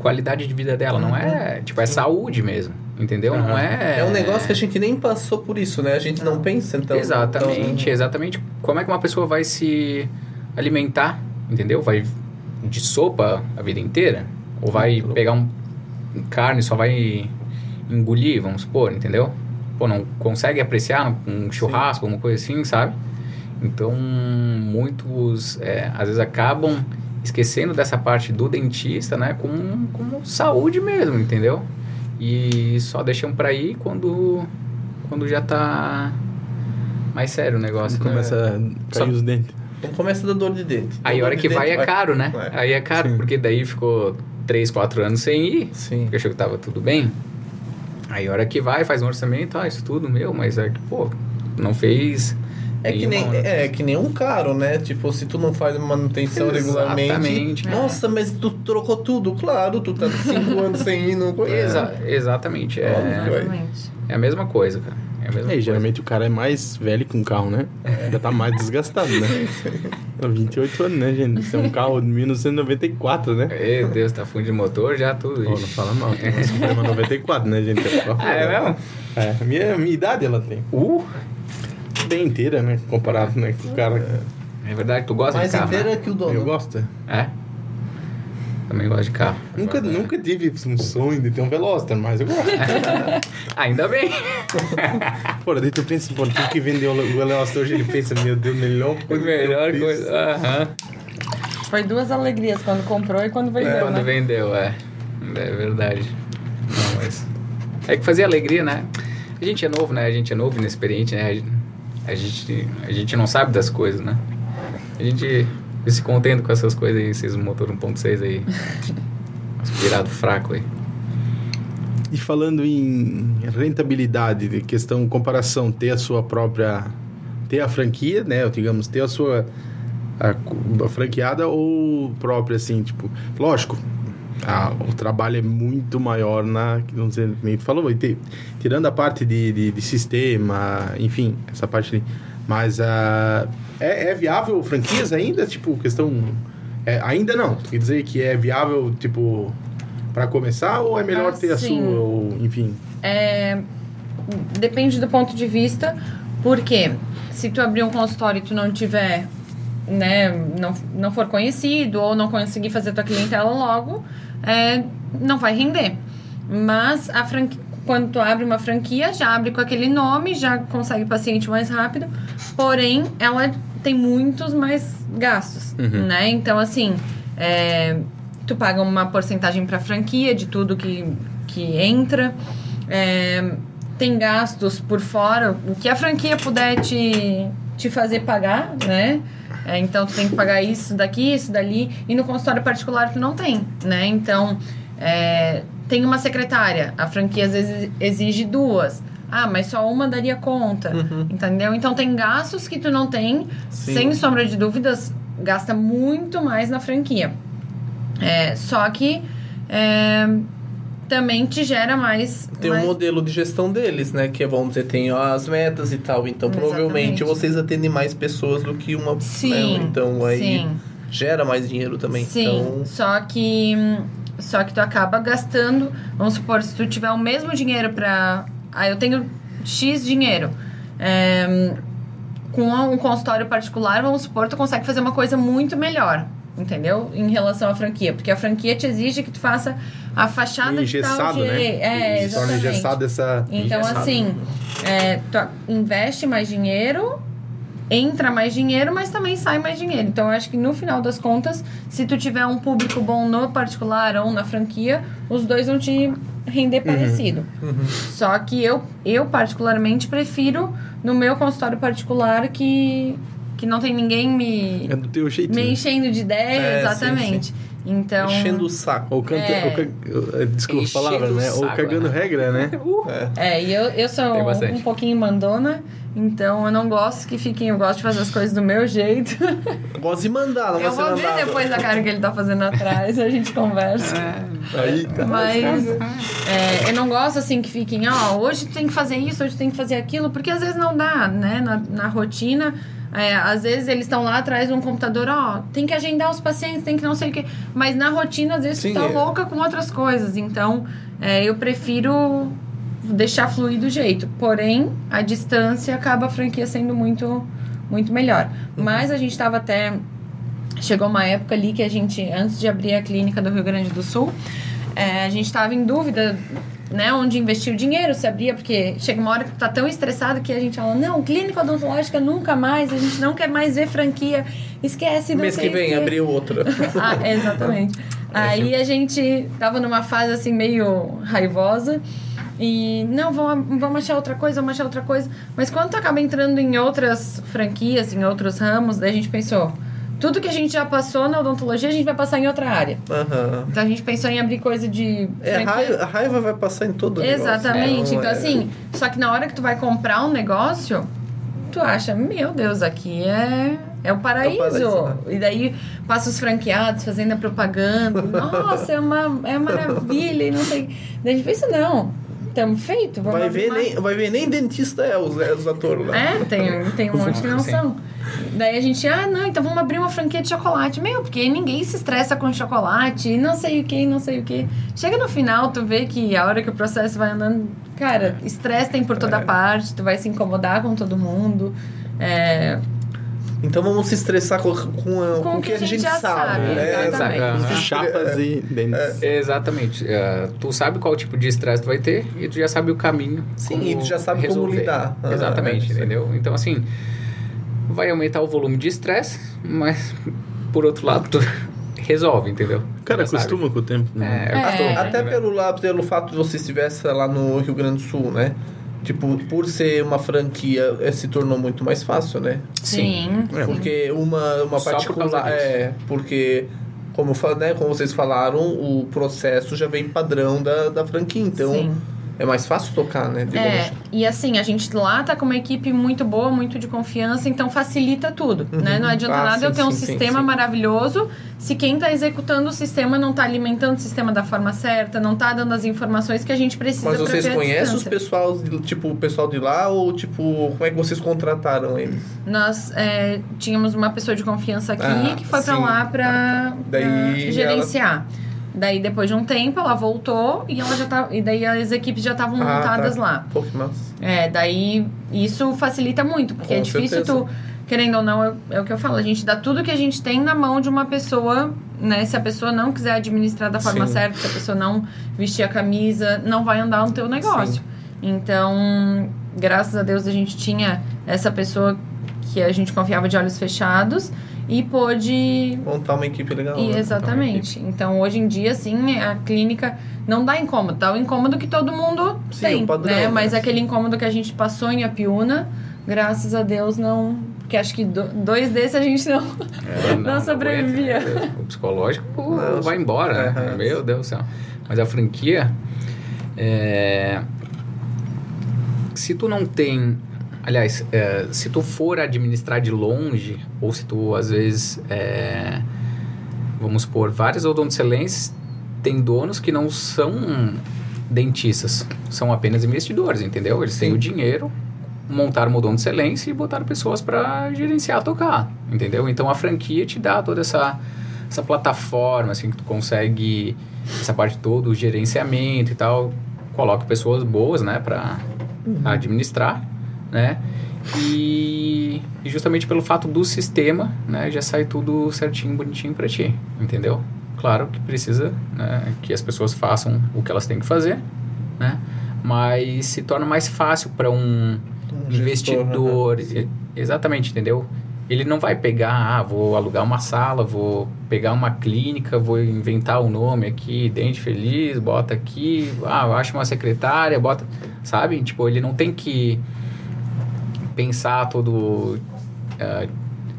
Qualidade de vida dela, não é. Tipo, é saúde mesmo, entendeu? Não é. É um negócio que a gente nem passou por isso, né? A gente não pensa, então... exatamente, então- exatamente. Como é que uma pessoa vai se alimentar, entendeu? Vai de sopa a vida inteira? Ou vai pegar um carne e só vai engolir, vamos supor, entendeu? Pô, não consegue apreciar um churrasco, alguma coisa assim, sabe? Então, muitos, é, às vezes, acabam esquecendo dessa parte do dentista, né? Como, como saúde mesmo, entendeu? E só deixam pra ir quando, quando já tá mais sério o negócio. né? Começa a cair Só- os dentes. Então começa da dor de dente. Aí a hora que dente vai é caro, né? É. Aí é caro, Sim. porque daí ficou 3, 4 anos sem ir, Sim. porque achou que tava tudo bem. Aí a hora que vai, faz um orçamento, ah, isso tudo meu, mas é que, pô, não fez. É que, nem, hora. é que nem um carro, né? Tipo, se tu não faz manutenção regularmente. Exatamente. Nossa, mas tu trocou tudo. Claro, tu tá cinco anos sem ir, não conhece. Exa- exatamente. Óbvio. É, Exatamente. é a mesma coisa, cara. É a mesma É, coisa. geralmente o cara é mais velho que um carro, né? Já tá mais desgastado, né? Tá 28 anos, né, gente? Isso é um carro de 1994, né? Meu Deus, tá fundo de motor já tudo Pô, não isso. fala mal, tem uma Suprema 94, né, gente? Ah, é mesmo? É, a minha, a minha idade ela tem. Uh, Bem inteira, né? Comparado né, com o cara. é verdade, tu gosta Mais de carro, inteira né? que o dono. Eu gosto. É? Também gosto de carro. Nunca, nunca tive um sonho de ter um Veloster, mas eu gosto. Ainda bem. Pô, daí tu pensa, pô, tive que vender o Veloster hoje, ele pensa, meu Deus, melhor coisa. que eu Melhor coisa. Aham. Foi duas alegrias, quando comprou e quando vendeu, Quando né? vendeu, é. É verdade. Não, mas... É que fazia alegria, né? A gente é novo, né? A gente é novo, inexperiente, né? A gente, a gente não sabe das coisas, né? A gente se contenta com essas coisas aí, esses motor 1.6 aí. Aspirado fraco aí. E falando em rentabilidade, de questão comparação, ter a sua própria. ter a franquia, né? Digamos, ter a sua. A, a franqueada ou própria, assim, tipo. Lógico, a- o trabalho é muito maior na. que Não sei, nem falou, e te- tirando a parte de, de, de sistema, enfim, essa parte. ali. Mas a é, é viável franquias ainda? Tipo, questão. é, ainda não. Quer dizer que é viável, tipo. Pra começar ou é melhor ter a sua, ou enfim. É, depende do ponto de vista, porque se tu abrir um consultório e tu não tiver, né, não, não for conhecido ou não conseguir fazer tua clientela logo, é, não vai render. Mas a franquia, quando tu abre uma franquia, já abre com aquele nome, já consegue paciente mais rápido, porém ela tem muitos mais gastos, Uhum. né? Então assim, é, tu paga uma porcentagem para franquia de tudo que, que entra. É, tem gastos por fora, o que a franquia puder te, te fazer pagar, né? É, então, tu tem que pagar isso daqui, isso dali. E no consultório particular, tu não tem, né? Então, é, tem uma secretária. A franquia, às vezes, exige duas. Ah, mas só uma daria conta, entendeu? Então, tem gastos que tu não tem. Sim. Sem sombra de dúvidas, gasta muito mais na franquia. É, só que é, também te gera mais. Tem mais... um modelo de gestão deles, né? Que é, vamos dizer, tem as metas e tal. Então, provavelmente, Exatamente. vocês atendem mais pessoas do que uma... Sim, né? Então, aí sim. gera mais dinheiro também. Sim, Então, só que só que tu acaba gastando, vamos supor, se tu tiver o mesmo dinheiro pra. Ah, eu tenho X dinheiro. é, com um consultório particular, vamos supor, tu consegue fazer uma coisa muito melhor. Entendeu? Em relação à franquia. Porque a franquia te exige que tu faça a fachada Meio de tal engessado, né? É, exatamente. engessado essa... Então, Engessado. assim, é, tu investe mais dinheiro, entra mais dinheiro, mas também sai mais dinheiro. Então, eu acho que no final das contas, se tu tiver um público bom no particular ou na franquia, os dois vão te render parecido. Só que eu, eu, particularmente, prefiro no meu consultório particular que, que não tem ninguém me, É do teu jeito. me enchendo de ideia, É, sim, exatamente. Então. enchendo o saco. Ou canta... É. Ou ca... Desculpa a palavra, né? Ou saco, cagando né? regra, né? É, e eu, eu sou um pouquinho mandona, então eu não gosto que fiquem, eu gosto de fazer as coisas do meu jeito. Gosto de mandar, não eu vou ver mandado. depois a cara que ele tá fazendo atrás, a gente conversa. Aí tá. Mas é, eu não gosto assim que fiquem, ó, hoje tu tem que fazer isso, hoje tu tem que fazer aquilo, porque às vezes não dá, né? Na, na rotina, é, às vezes eles estão lá atrás de um computador, ó, tem que agendar os pacientes, tem que não sei o quê. Mas na rotina, às vezes, Sim, tu tá é. louca com outras coisas. Então, é, eu prefiro deixar fluir do jeito. Porém, a distância acaba a franquia sendo muito, muito melhor. Mas a gente tava até. Chegou uma época ali que a gente, antes de abrir a clínica do Rio Grande do Sul, é, a gente estava em dúvida, né, onde investir o dinheiro, se abria, porque chega uma hora que tá tão estressado que a gente fala, não, clínica odontológica nunca mais, a gente não quer mais ver franquia, esquece, não Mês que vem, quê." abriu outra. Ah, exatamente. Aí a gente tava numa fase assim meio raivosa. E não, vamos, vamos achar outra coisa, vamos achar outra coisa. Mas quando tu acaba entrando em outras franquias, em outros ramos, daí a gente pensou, tudo que a gente já passou na odontologia, a gente vai passar em outra área. Aham. Então a gente pensou em abrir coisa de. É, a franquia. raiva, a raiva vai passar em todo o negócio. Exatamente. Não Então, é- assim, só que na hora que tu vai comprar um negócio, tu acha, meu Deus, aqui é, é o paraíso. paraíso, né? E daí passa os franqueados fazendo a propaganda. Nossa, é uma é maravilha e não sei. Daí a gente pensa, não, estamos feito. Vamos Vai abrir ver, nem, vai ver nem dentista é os, é os atores lá. É, tem, tem um monte que não são. Daí a gente, ah, não, então vamos abrir uma franquia de chocolate. Meu, porque ninguém se estressa com chocolate, e não sei o que, não sei o que. Chega no final, tu vê que a hora que o processo vai andando, cara, estresse tem por toda É. parte, tu vai se incomodar com todo mundo. É, Então vamos se estressar com, com, com o que a gente, já sabe. sabe, né? exatamente. Se- Chapas e dentes. Exatamente. É, tu sabe qual tipo de estresse tu vai ter e tu já sabe o caminho. Sim, como e tu já sabe como resolver. lidar. Ah, Exatamente, é, entendeu? Então, assim, vai aumentar o volume de estresse, mas por outro lado, tu resolve, entendeu? O cara acostuma com o tempo. né? É, É. Até entendeu? pelo, lá, pelo fato de você estivesse lá no Rio Grande do Sul, né? Tipo, por ser uma franquia, eh, se tornou muito mais fácil, né? sim, É, sim. Porque uma, uma Só por particular. disso. É, porque, como, né, como vocês falaram, o processo já vem padrão da, da franquia. Então, Sim. É mais fácil tocar, né? digamos É, e assim, a gente lá tá com uma equipe muito boa, muito de confiança, então facilita tudo, né? Não adianta Ah, nada sim, eu ter um sim, sistema sim. maravilhoso se quem tá executando o sistema não tá alimentando o sistema da forma certa, não tá dando as informações que a gente precisa Mas vocês conhecem os pessoal, de- tipo, o pessoal de lá ou, tipo, como é que vocês contrataram eles? Nós é, tínhamos uma pessoa de confiança aqui Ah, que foi sim. lá pra, Daí pra gerenciar. Daí, depois de um tempo, ela voltou e ela já tá, e daí as equipes já estavam Ah, montadas tá. lá. Pô, que massa. É, daí isso facilita muito, porque Com é difícil certeza. tu, querendo ou não, é, é o que eu falo, a gente dá tudo que a gente tem na mão de uma pessoa, né? Se a pessoa não quiser administrar da forma Sim. certa, se a pessoa não vestir a camisa, não vai andar no teu negócio. Então, graças a Deus a gente tinha essa pessoa que a gente confiava de olhos fechados e pôde Montar uma equipe legal. e né? exatamente. Então, hoje em dia, sim, a clínica não dá incômodo. Dá o incômodo que todo mundo Sim, tem, o padrão, né? né? Mas aquele incômodo que a gente passou em Apiúna, graças a Deus, não... Porque acho que do- dois desses a gente não... É, Não sobrevivia. aguenta, meu Deus. O psicológico Não, vai embora, né? Aham. Meu Deus do céu. Mas a franquia, é... se tu não tem... Aliás, é, se tu for administrar de longe, ou se tu, às vezes, é, vamos supor, várias odontocelenses têm donos que não são dentistas, são apenas investidores, entendeu? Eles têm Sim. o dinheiro, montaram uma odontocelência e botaram pessoas para gerenciar, tocar, entendeu? Então a franquia te dá toda essa, essa plataforma, assim, que tu consegue essa parte toda, o gerenciamento e tal, coloca pessoas boas, né, para administrar, né? E, e justamente pelo fato do sistema, né, já sai tudo certinho, bonitinho para ti, entendeu? Claro que precisa, né, que as pessoas façam o que elas têm que fazer, né? Mas se torna mais fácil para um Um gestor, investidor, sim. e- exatamente, entendeu? Ele não vai pegar, ah, vou alugar uma sala, vou pegar uma clínica, vou inventar o nome aqui, Dente Feliz, bota aqui, ah, eu acho uma secretária, bota, sabe? Tipo, ele não tem que pensar todo ah,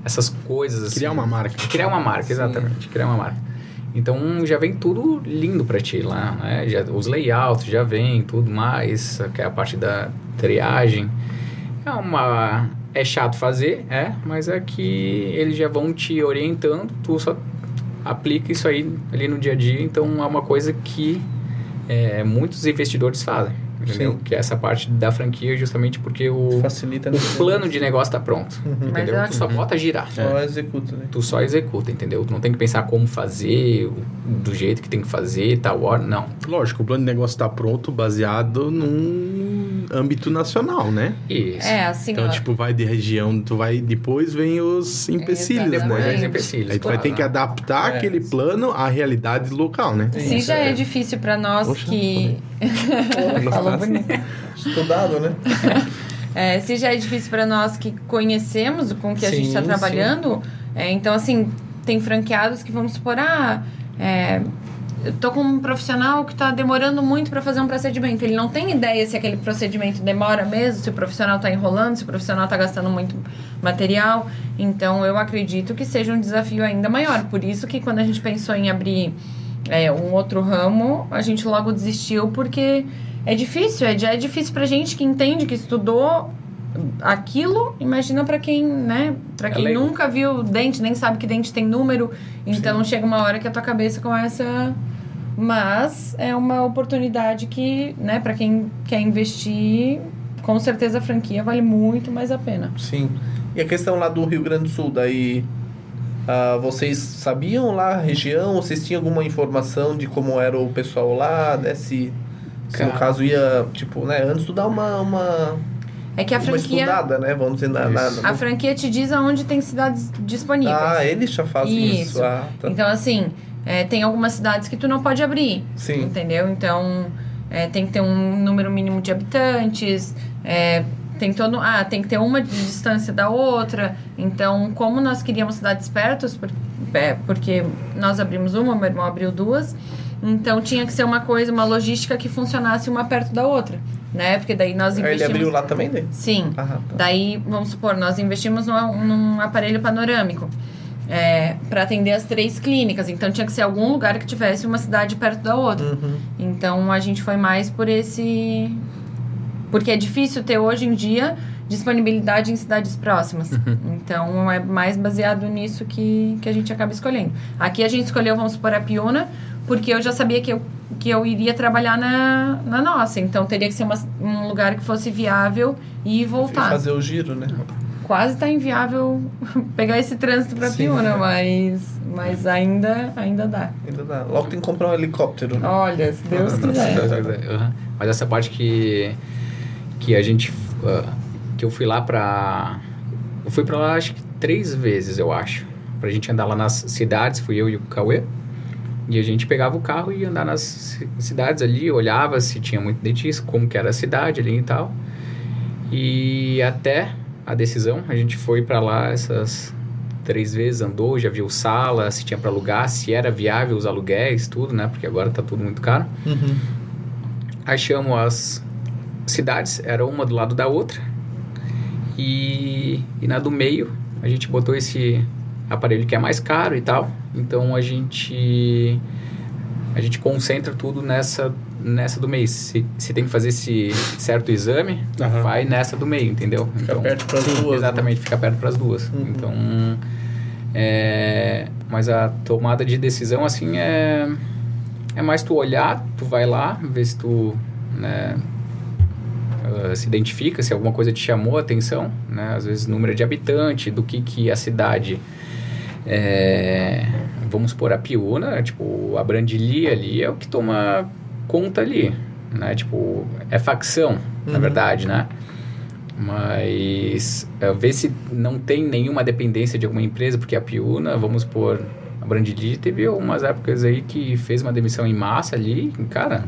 essas coisas assim. Criar uma marca. Criar uma marca, Sim. exatamente. Criar uma marca. Então já vem tudo lindo pra ti lá, né? Já, os layouts já vem, tudo mais, que é a parte da triagem. É uma. É chato fazer, é, mas é que eles já vão te orientando, tu só aplica isso aí ali no dia a dia, então é uma coisa que é, muitos investidores fazem, entendeu? Sim. Que é essa parte da franquia justamente porque o, Facilita o plano de negócio tá pronto, Uhum. Mas entendeu? eu Tu só bota girar Só executa, né? tu só executa, entendeu? Tu não tem que pensar como fazer, do jeito que tem que fazer, tal hora, não. Lógico, o plano de negócio está pronto baseado num âmbito nacional, né? Isso. É, assim, Então, ó, tipo, vai de região, tu vai. Depois vem os empecilhos, Exatamente. Depois né? vem os empecilhos. Aí tu vai claro. ter que adaptar É. aquele plano à realidade local, né? se Isso, já é é. difícil pra nós Poxa, que... Falou bonito. Estudado, né? É, se já é difícil para nós que conhecemos com o que a gente está Sim, trabalhando, é, então, assim, tem franqueados que vamos supor, ah, é, eu tô com um profissional que está demorando muito para fazer um procedimento. Ele não tem ideia se aquele procedimento demora mesmo, se o profissional está enrolando, se o profissional está gastando muito material. Então, eu acredito que seja um desafio ainda maior. Por isso que quando a gente pensou em abrir é, um outro ramo, a gente logo desistiu porque é difícil, é, já é difícil pra gente que entende, que estudou aquilo, imagina pra quem, né, para É quem leigo. nunca viu dente, nem sabe que dente tem número, então chega uma hora que a tua cabeça começa mas é uma oportunidade que, né, para quem quer investir, com certeza a franquia vale muito mais a pena. Sim. E a questão lá do Rio Grande do Sul, daí. ah, vocês sabiam lá a região? Vocês tinham alguma informação de como era o pessoal lá, né? Se, se no caso ia, tipo, né? Antes tu dá uma, uma, É que a uma franquia estudada, né? Vamos dizer, na, na, Isso. a franquia te diz aonde tem cidades disponíveis. Ah, eles já fazem isso. Isso. Ah, tá. Então, assim, é, tem algumas cidades que tu não pode abrir. Sim. Entendeu? Então, é, tem que ter um número mínimo de habitantes, é, tem todo. Ah, tem que ter uma de distância da outra. Então, como nós queríamos cidades perto, por, é, porque nós abrimos uma, meu irmão abriu duas. Então tinha que ser uma coisa, uma logística que funcionasse uma perto da outra, né? Porque daí nós Aí ele investimos. abriu lá também, né? Sim. Ah, tá. Daí, vamos supor, nós investimos num, num aparelho panorâmico é, para atender as três clínicas. Então, tinha que ser algum lugar que tivesse uma cidade perto da outra. Uhum. Então, a gente foi mais por esse... Porque é difícil ter, hoje em dia, disponibilidade em cidades próximas. Então, é mais baseado nisso que, que a gente acaba escolhendo. Aqui a gente escolheu, vamos supor, a Piuna, porque eu já sabia que eu, que eu iria trabalhar na, na nossa. Então, teria que ser uma- um lugar que fosse viável e E voltar fazer o giro, né? Quase tá inviável pegar esse trânsito pra Sim. Piúna, mas, mas ainda, ainda dá. Ainda dá. Logo tem que comprar um helicóptero, né? Olha, se Deus quiser. Aham. Mas essa parte que que a gente ah, que eu fui lá pra eu fui pra lá acho que três vezes eu acho pra gente andar lá nas cidades fui eu e o Cauê e a gente pegava o carro e ia andar nas ci- cidades ali olhava se tinha muito dentista como que era a cidade ali e tal e até a decisão a gente foi pra lá essas três vezes andou já viu sala se tinha pra alugar se era viável os aluguéis tudo né porque agora tá tudo muito caro Uhum. achamos as cidades, era uma do lado da outra. E, e na do meio, a gente botou esse aparelho que é mais caro e tal. Então a gente a gente concentra tudo nessa nessa do meio. Se, se tem que fazer esse certo exame, Aham. vai nessa do meio, entendeu? Fica perto pras sim, duas, né? Exatamente, fica perto para as duas. Uhum. Então É, mas a tomada de decisão, assim, é, é mais tu olhar, tu vai lá, ver se tu né, uh, se identifica, se alguma coisa te chamou a atenção, né? Às vezes número de habitante, do que, que a cidade... É, vamos supor, a Piúna, tipo, a Brandili ali é o que toma conta ali, né? Tipo, é facção, uhum. na verdade, né? Mas uh, ver se não tem nenhuma dependência de alguma empresa, porque a Piúna, vamos supor, a Brandili teve algumas épocas aí que fez uma demissão em massa ali, cara,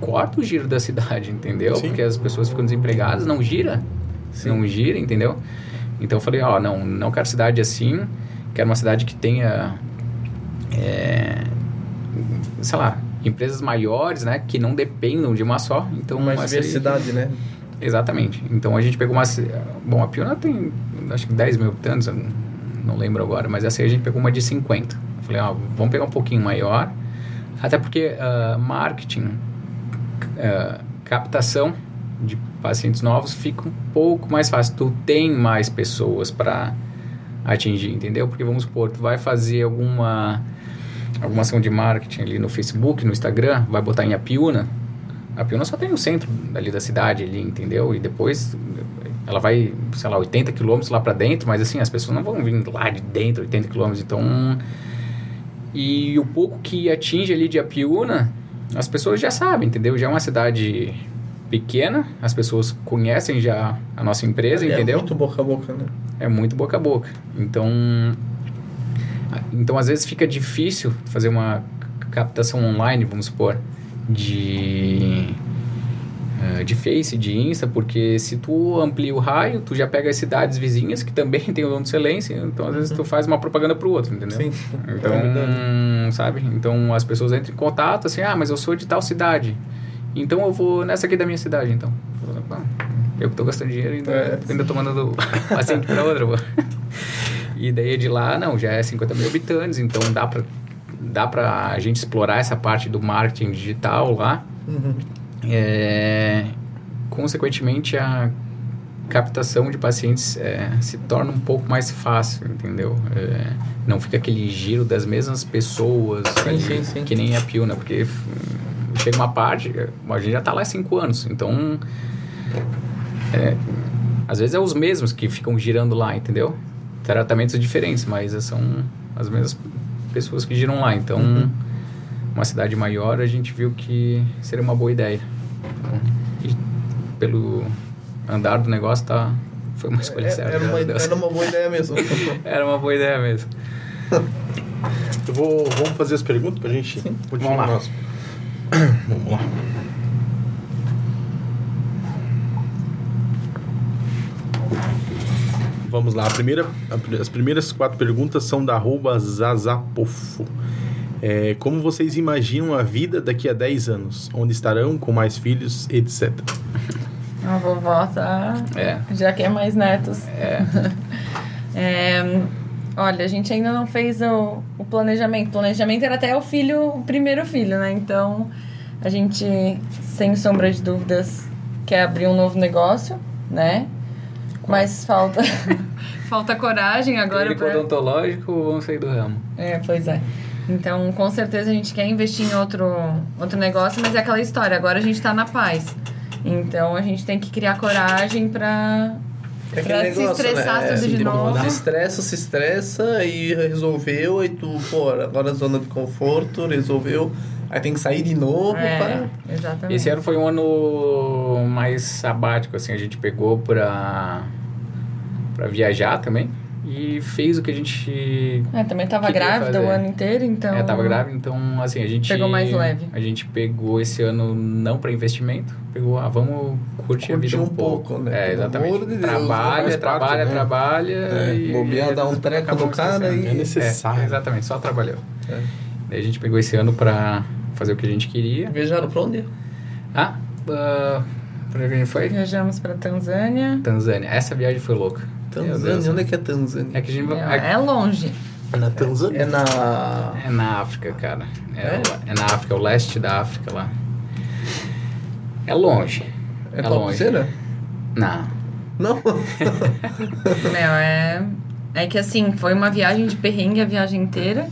corta o giro da cidade, entendeu? Sim. Porque as pessoas ficam desempregadas, não gira, Sim. não gira, entendeu? Então eu falei, ó, não, não quero cidade assim, quero uma cidade que tenha, é, sei lá, empresas maiores, né, que não dependam de uma só. Então mais diversidade, né? Exatamente. Então a gente pegou uma, bom, a Piona tem acho que 10 mil habitantes, não lembro agora, mas essa aí a gente pegou uma de 50. Eu falei, ó, vamos pegar um pouquinho maior, até porque uh, marketing uh, captação de pacientes novos fica um pouco mais fácil. Tu tem mais pessoas para atingir, entendeu? Porque vamos supor, tu vai fazer alguma alguma ação de marketing ali no Facebook, no Instagram, vai botar em Apiúna. A Apiúna só tem o centro ali da cidade ali, entendeu? E depois ela vai, sei lá, 80 quilômetros lá para dentro, mas assim, as pessoas não vão vir lá de dentro, 80 quilômetros, então... E o pouco que atinge ali de Apiúna, as pessoas já sabem, entendeu? Já é uma cidade pequena, as pessoas conhecem já a nossa empresa, é, entendeu? É muito boca a boca, né? É muito boca a boca. Então, então às vezes fica difícil fazer uma captação online, vamos supor, de eh, de Face, de Insta, porque se tu amplia o raio, tu já pega as cidades vizinhas que também tem o dono de excelência, então às vezes tu uhum. faz uma propaganda pro outro, entendeu? Sim. Então, é sabe? Então as pessoas entram em contato assim, ah, mas eu sou de tal cidade, então eu vou nessa aqui da minha cidade, então. Eu que tô gastando dinheiro e ainda, é, ainda tô mandando paciente pra outra, pô. E daí de lá, não, já é 50 mil habitantes, então dá pra, dá pra gente explorar essa parte do marketing digital lá. Uhum. É, consequentemente, a captação de pacientes é, se torna um pouco mais fácil, entendeu? É, não fica aquele giro das mesmas pessoas sim, ali, sim, sim. que nem a Piuna, porque hum, chega uma parte, a gente já está lá há cinco anos, então é, às vezes é os mesmos que ficam girando lá, entendeu? Tratamentos diferentes, mas são as mesmas pessoas que giram lá, então uhum. uma cidade maior a gente viu que seria uma boa ideia. E pelo andar do negócio, tá, foi uma escolha é, certa. Era uma, era uma boa ideia mesmo. era uma boa ideia mesmo. Eu vou, vamos fazer as perguntas pra gente Sim. continuar. Vamos lá. Vamos lá. Vamos lá. A primeira, as primeiras quatro perguntas são da arroba Zazapofo. É, como vocês imaginam a vida daqui a 10 anos? Onde estarão, com mais filhos, etc. A vovó tá... É. Já quer mais netos. É. é. Olha, a gente ainda não fez o, o planejamento. O planejamento era até o filho, o primeiro filho, né? Então, a gente, sem sombra de dúvidas, quer abrir um novo negócio, né? Mas falta falta coragem agora. Clínico pra... odontológico, vamos sair do ramo. É, pois é. Então, com certeza a gente quer investir em outro, outro negócio, mas é aquela história. Agora a gente está na paz. Então, a gente tem que criar coragem para é pra negócio, se estressar né? tudo é, de novo. Se estressa, se estressa e resolveu. E tu, pô, agora zona de conforto, resolveu. Aí tem que sair de novo. É, pra... exatamente. Esse ano foi um ano mais sabático, assim. A gente pegou pra, pra viajar também e fez o que a gente. É, também tava grávida fazer. o ano inteiro, então. É, tava grávida, então, assim, a gente. Pegou mais leve. A gente pegou esse ano não para investimento, pegou, ah, vamos curtir, a vida um, um pouco. pouco. né? É, exatamente. De Deus, trabalha, trabalha, parte, né? trabalha. É, e. Bobear, dar um treco no cara e. É necessário. É, exatamente, só trabalhou. É. Daí a gente pegou esse ano para fazer o que a gente queria. Viajaram pra onde? Ah, uh, pra onde a gente foi? Viajamos pra Tanzânia. Tanzânia. Essa viagem foi louca. Tanzânia? Onde é que é Tanzânia? É que a gente é, é longe. É na Tanzânia? É na... É na África, cara. É, é? é na África, o leste da África lá. É longe. É, é longe. Não. Não? Meu, é... É que assim, foi uma viagem de perrengue a viagem inteira.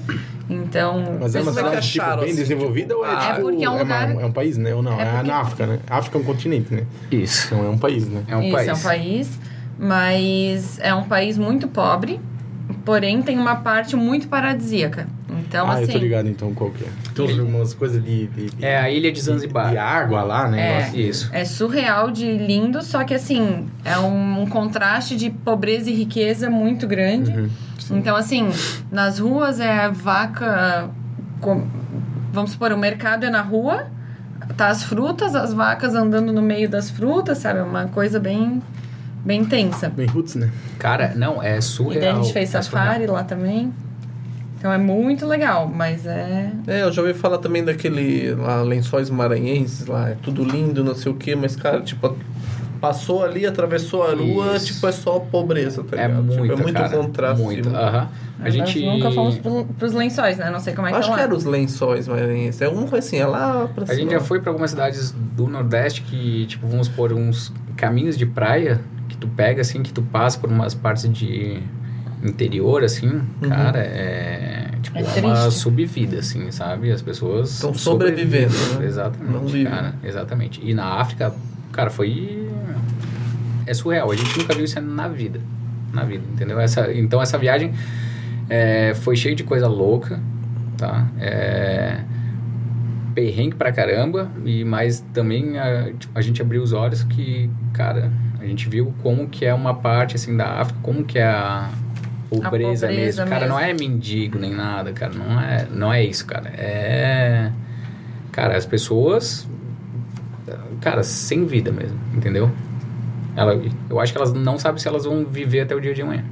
Então. Mas é uma é cidade tipo, acharam, bem assim, desenvolvida ou é, tipo, tipo, É porque é um uma- lugar- é um país, né? Ou não? É É, porque- na África, né? África é um continente, né? Isso. Então é um país, né? É um Isso, país. é um país. Mas é um país muito pobre, porém tem uma parte muito paradisíaca. Então, ah, eu tô assim. ligado então qual que é. Tem uns- umas coisas de, de, de- É a ilha de de, Zanzibar. de água lá, né? É. Isso. É surreal de lindo, só que assim, é um, um contraste de pobreza e riqueza muito grande. Uhum. Então, assim, nas ruas é vaca. com- vamos supor, o mercado é na rua, tá as frutas, as vacas andando no meio das frutas, sabe? É uma coisa bem, bem tensa. Bem roots, né? Cara, não, é E surreal. daí a gente fez é safari lá também. Então é muito legal, mas é. É, eu já ouvi falar também daquele lá, lençóis maranhenses lá, é tudo lindo, não sei o que, mas, cara, tipo, passou ali, atravessou a rua, Isso. tipo, é só pobreza, tá É ligado? muito, tipo, é muito cara, contraste. Muito, aham. A Nós gente... nunca fomos pro, pros lençóis, né? Não sei como é que Acho é que era os lençóis maranhenses. É uma coisa assim, é lá pra A cima. gente já foi pra algumas cidades do Nordeste que, tipo, vamos por uns caminhos de praia que tu pega, assim, que tu passa por umas partes de interior, assim, cara, é... Tipo, É é, uma subvida, assim, sabe? As pessoas... Estão sobrevivendo, né? Não Exatamente, cara. Exatamente. E na África, cara, foi... É surreal. A gente nunca viu isso na vida. Na vida, entendeu? Essa, então, essa viagem é, foi cheia de coisa louca, tá? É, perrengue pra caramba, e mas também a, tipo, a gente abriu os olhos que, cara, a gente viu como que é uma parte, assim, da África, como que é a pobreza, pobreza mesmo. Cara, mesmo. não é mendigo nem nada, cara. Não é, não é isso, cara. É... Cara, as pessoas... Cara, sem vida mesmo, entendeu? Ela, eu acho que elas não sabem se elas vão viver até o dia de amanhã.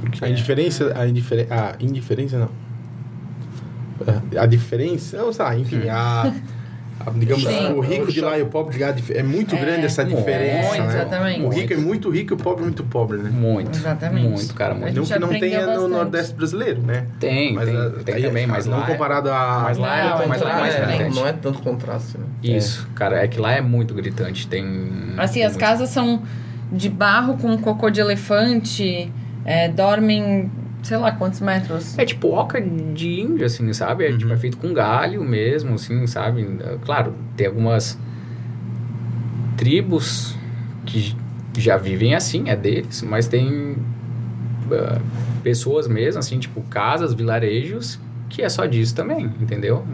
Porque A indiferença, a, indiferen a indiferença não. A, a diferença, não sei, enfim, a, a- digamos, Sim. o rico de lá e o pobre de lá é muito É, grande essa muito, diferença, né? exatamente. O rico é muito rico e o pobre é muito pobre, né? Muito. Exatamente. Muito, cara, muito. Não que não tenha no bastante. Nordeste brasileiro, né? Tem, Mas tem, a- tem aí, também, mas não lá é- comparado a mas lá é- mas lá é mais não, é, não é tanto contraste, né? Isso, cara, é que lá é muito gritante. Tem. Assim, tem as muito. casas são de barro com cocô de elefante, é, dormem, sei lá quantos metros. É tipo oca de índio, assim, sabe? É, Uhum. tipo, é feito com galho mesmo, assim, sabe? Claro, tem algumas tribos que já vivem assim, é deles, mas tem ah, pessoas mesmo, assim, tipo, casas, vilarejos, que é só disso também, entendeu?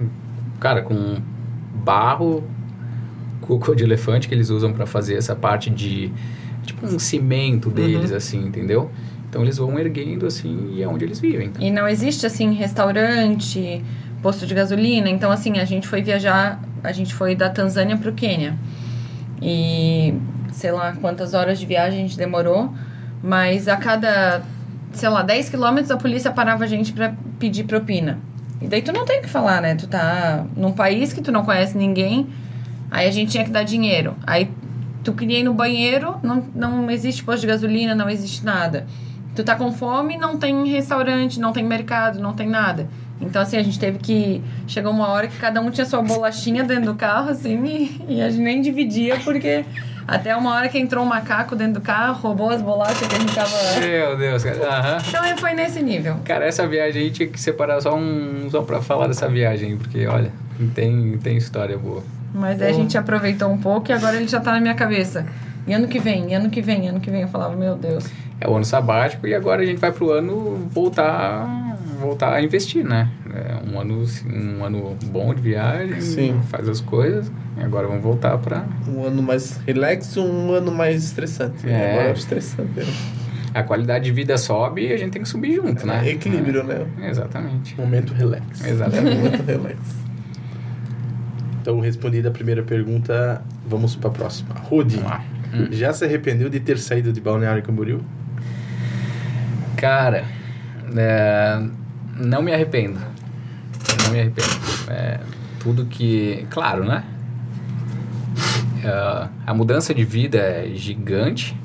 Cara, com barro, cocô de elefante que eles usam para fazer essa parte de tipo um cimento deles assim, entendeu? Então eles vão erguendo assim e é onde eles vivem. E não existe, assim, restaurante, posto de gasolina. Então, assim, a gente foi viajar, a gente foi da Tanzânia pro Quênia. E sei lá quantas horas de viagem a gente demorou, mas a cada, sei lá, 10 quilômetros a polícia parava a gente pra pedir propina. E daí tu não tem o que falar, né? Tu tá num país que tu não conhece ninguém, aí a gente tinha que dar dinheiro. Aí tu queria ir no banheiro, não, não existe posto de gasolina, não existe nada. Tu tá com fome, não tem restaurante, não tem mercado, não tem nada. Então, assim, a gente teve que. Chegou uma hora que cada um tinha sua bolachinha dentro do carro, assim, e, e a gente nem dividia, porque até uma hora que entrou um macaco dentro do carro, roubou as bolachas que a gente tava. Meu Deus, cara. Aham. Então, é, foi nesse nível. Cara, essa viagem aí tinha que separar só um só para falar dessa viagem, porque olha, tem tem história boa. Mas aí a gente aproveitou um pouco e agora ele já tá na minha cabeça. E ano que vem, e ano que vem, e ano que vem. Eu falava, meu Deus. É o ano sabático e agora a gente vai pro ano voltar voltar a investir, né? É um ano um ano bom de viagem, Sim. faz as coisas. E agora vamos voltar para Um ano mais relax um ano mais estressante. É. Agora é estressante. né? a qualidade de vida sobe e a gente tem que subir junto, né? É equilíbrio, né? É, exatamente. Momento relax. É Exatamente. muito relax. Então, respondida a primeira pergunta, vamos para a próxima. Rudy, Vamos lá. Hum. já se arrependeu de ter saído de Balneário Camboriú? Cara, é, não me arrependo. Não me arrependo. É, tudo que. Claro, né? É, a mudança de vida é gigante.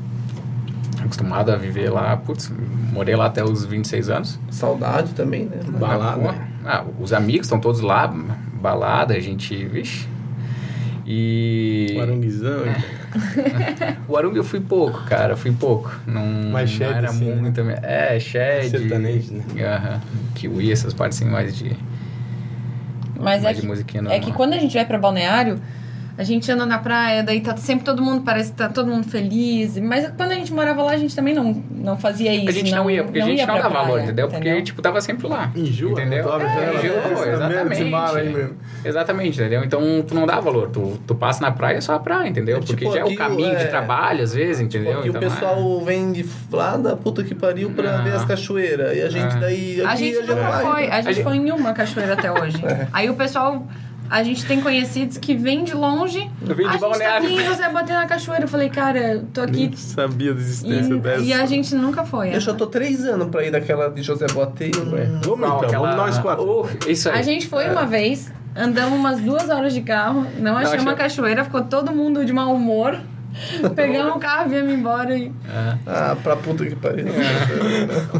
Acostumado a viver lá, putz, morei lá até os 26 anos. Saudade também, né? Balada. Ah, os amigos estão todos lá, balada, a gente. Vixe. E. Guarungizão. É. O Arung eu fui pouco, cara, fui pouco. Não, não shed, era assim, né? muito. minha- É, shed. Sertanejo, né? Aham. Kiwi, essas partes assim, mais de. Mas é mais de que, musiquinha é que quando a gente vai pra balneário, a gente anda na praia, daí tá sempre todo mundo, parece que tá todo mundo feliz. Mas quando a gente morava lá, a gente também não, não fazia isso. A gente não, ia, porque a gente ia não dava valor, praia, entendeu? Porque, tipo, tava sempre lá. Enjoa, entendeu? né? Tu abre a É, enjoa, merda exatamente. de aí mesmo. Exatamente, entendeu? Então, tu não dá valor. Tu, tu passa na praia, é só a praia, entendeu? É, tipo, porque já é o caminho o- é, de trabalho, às vezes, entendeu? Porque então, o pessoal vem de lá da puta que pariu pra Ah. ver as cachoeiras. E a gente Ah. daí. A gente nunca foi, a gente foi em uma cachoeira até hoje. É. Aí o pessoal, a gente tem conhecidos que vêm de longe. Eu vim de a gente tá balneário." aqui em José bater na cachoeira. Eu falei, cara, eu tô aqui. Nem sabia da existência E, dessa. e a gente nunca foi. Eu já tô três anos pra ir daquela de José Bote. eu não- Vamos Não, então, aquela- vamos nós quatro. Oh, isso aí. A gente foi uma vez, andamos umas duas horas de carro, não achei achei- uma cachoeira, ficou todo mundo de mau humor. Pegamos o carro, viemos embora e. Ah. Ah, pra puta que pariu.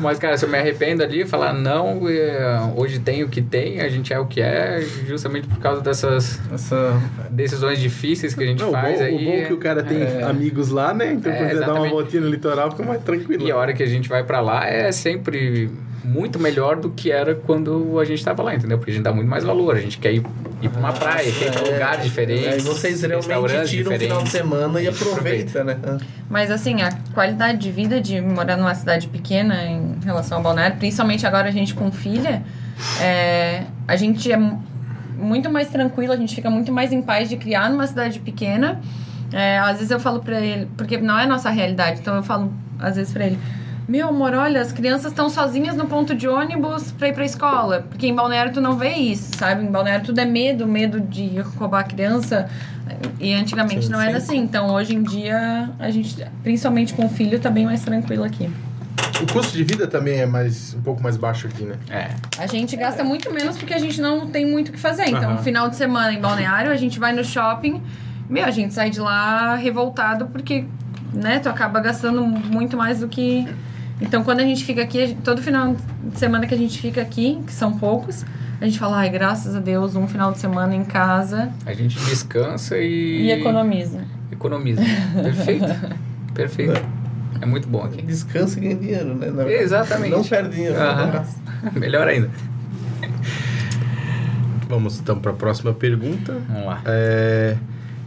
Mas, cara, se eu me arrependo ali, falar não, é, hoje tem o que tem, a gente é o que é, justamente por causa dessas Essa. decisões difíceis que a gente Não, o, bom, faz o aí. bom é que o cara tem É. amigos lá, né? Então É, quando você dá uma voltinha no litoral, fica mais tranquilo. E a hora que a gente vai pra lá é sempre muito melhor do que era quando a gente tava lá, entendeu? Porque a gente dá muito mais valor, a gente quer ir, ir pra uma praia, quer ir pra um lugar diferente. Aí vocês realmente tiram o final de diferentes. semana e aproveita, né? Ah. Mas assim, a qualidade de vida de morar numa cidade pequena em relação ao balneário, principalmente agora a gente com filha, é, a gente é mu- muito mais tranquilo, a gente fica muito mais em paz de criar numa cidade pequena. É, às vezes eu falo pra ele, porque não é a nossa realidade, então eu falo às vezes pra ele. Meu amor, olha, as crianças estão sozinhas no ponto de ônibus pra ir pra escola. Porque em Balneário tu não vê isso, sabe? Em Balneário tudo é medo, medo de roubar a criança. E antigamente Sim, não era sim. assim. Então hoje em dia, a gente, principalmente com o filho, tá bem mais tranquilo aqui. O custo de vida também é mais, um pouco mais baixo aqui, né? É. A gente gasta muito menos porque a gente não tem muito o que fazer. Então, no final de semana em Balneário, a gente vai no shopping. Meu, a gente sai de lá revoltado porque, né, tu acaba gastando muito mais do que. Então, quando a gente fica aqui, todo final de semana que a gente fica aqui, que são poucos, a gente fala, ai, graças a Deus, um final de semana em casa A gente descansa e. e economiza. Economiza. Perfeito. Perfeito. É muito bom aqui. Descansa e ganha dinheiro, né? Na. Exatamente. Não perde dinheiro. Não gasta. Melhor ainda. Vamos então para a próxima pergunta. Vamos lá. É,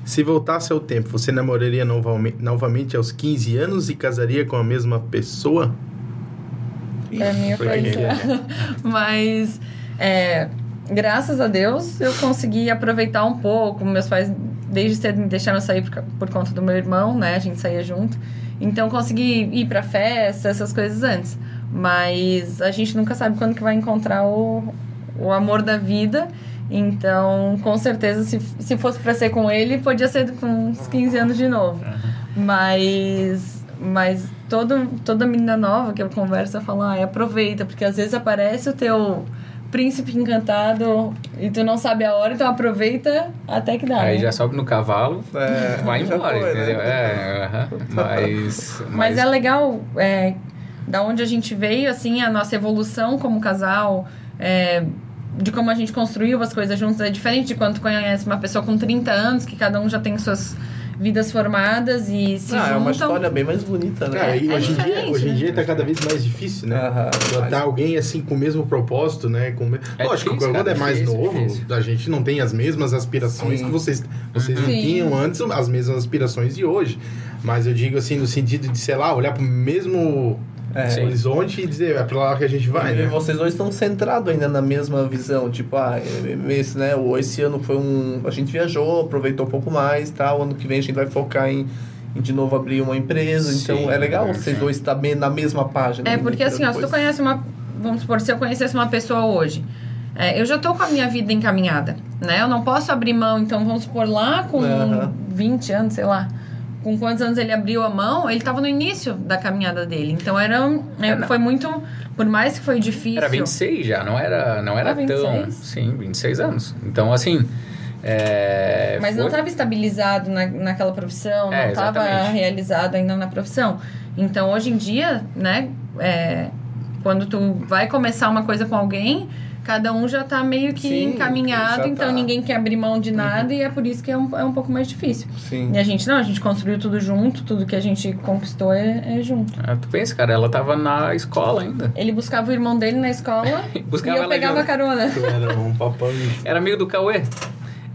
se voltasse ao tempo, você namoraria novamente, aos 15 anos e casaria com a mesma pessoa? Pra mim Por foi que isso. que é? Mas, é, graças a Deus, eu consegui aproveitar um pouco. Meus pais, desde cedo, me deixaram sair por, por conta do meu irmão, né? A gente saía junto. Então, consegui ir pra festa, essas coisas antes. Mas a gente nunca sabe quando que vai encontrar o, o amor da vida. Então, com certeza, se, se fosse pra ser com ele, podia ser com uns 15 anos de novo. Mas, mas todo, toda menina nova que eu converso, eu falo, ai, aproveita, porque às vezes aparece o teu príncipe encantado e tu não sabe a hora, então aproveita até que dá. Aí né? já sobe no cavalo, É, vai embora, foi, né? entendeu? É, aham. mas, Mas é legal, é, da onde a gente veio, assim, a nossa evolução como casal, é, de como a gente construiu as coisas juntos. É diferente de quando tu conhece uma pessoa com 30 anos, que cada um já tem suas vidas formadas e se Ah, é uma juntam. história bem mais bonita, né? Cara, e é hoje, em dia, hoje em né? dia tá cada vez mais difícil, né? Aham. Botar alguém assim com o mesmo propósito, né? Com... É Lógico, difícil, quando cara, é mais difícil, novo, difícil. a gente não tem as mesmas aspirações Sim. que vocês, vocês não Sim. tinham antes, as mesmas aspirações de hoje. Mas eu digo assim, no sentido de, sei lá, olhar pro mesmo É. Sim. horizonte e dizer, é pra lá que a gente vai, e né? vocês dois estão centrados ainda na mesma visão, tipo, ah, esse, né, o- esse ano foi um... A gente viajou, aproveitou um pouco mais, tal, ano que vem a gente vai focar em, em de novo abrir uma empresa, Sim, então é legal é, vocês dois estarem na mesma página. É, porque assim, ó, se tu conhece uma. Vamos supor, se eu conhecesse uma pessoa hoje, é, eu já tô com a minha vida encaminhada, né? Eu não posso abrir mão, então vamos supor, lá com Aham. 20 anos, sei lá. Com quantos anos ele abriu a mão, ele tava no início da caminhada dele. Então era. é, É, não. foi muito. Por mais que foi difícil. Era 26 já, não era, não era 26? tão. Sim, 26 anos. Então, assim. É, Mas não foi- estava estabilizado na, naquela profissão, não É, estava exatamente. realizado ainda na profissão. Então, hoje em dia, né, é, quando tu vai começar uma coisa com alguém, cada um já tá meio que Sim, encaminhado, então tá. ninguém quer abrir mão de nada e é por isso que é um, é um pouco mais difícil. Sim. E a gente não, a gente construiu tudo junto, tudo que a gente conquistou é, é junto. Ah, tu pensa, cara, ela tava na escola ainda. Ele buscava o irmão dele na escola Buscava e eu pegava junto. carona. Tu era um papão. Era amigo do Cauê.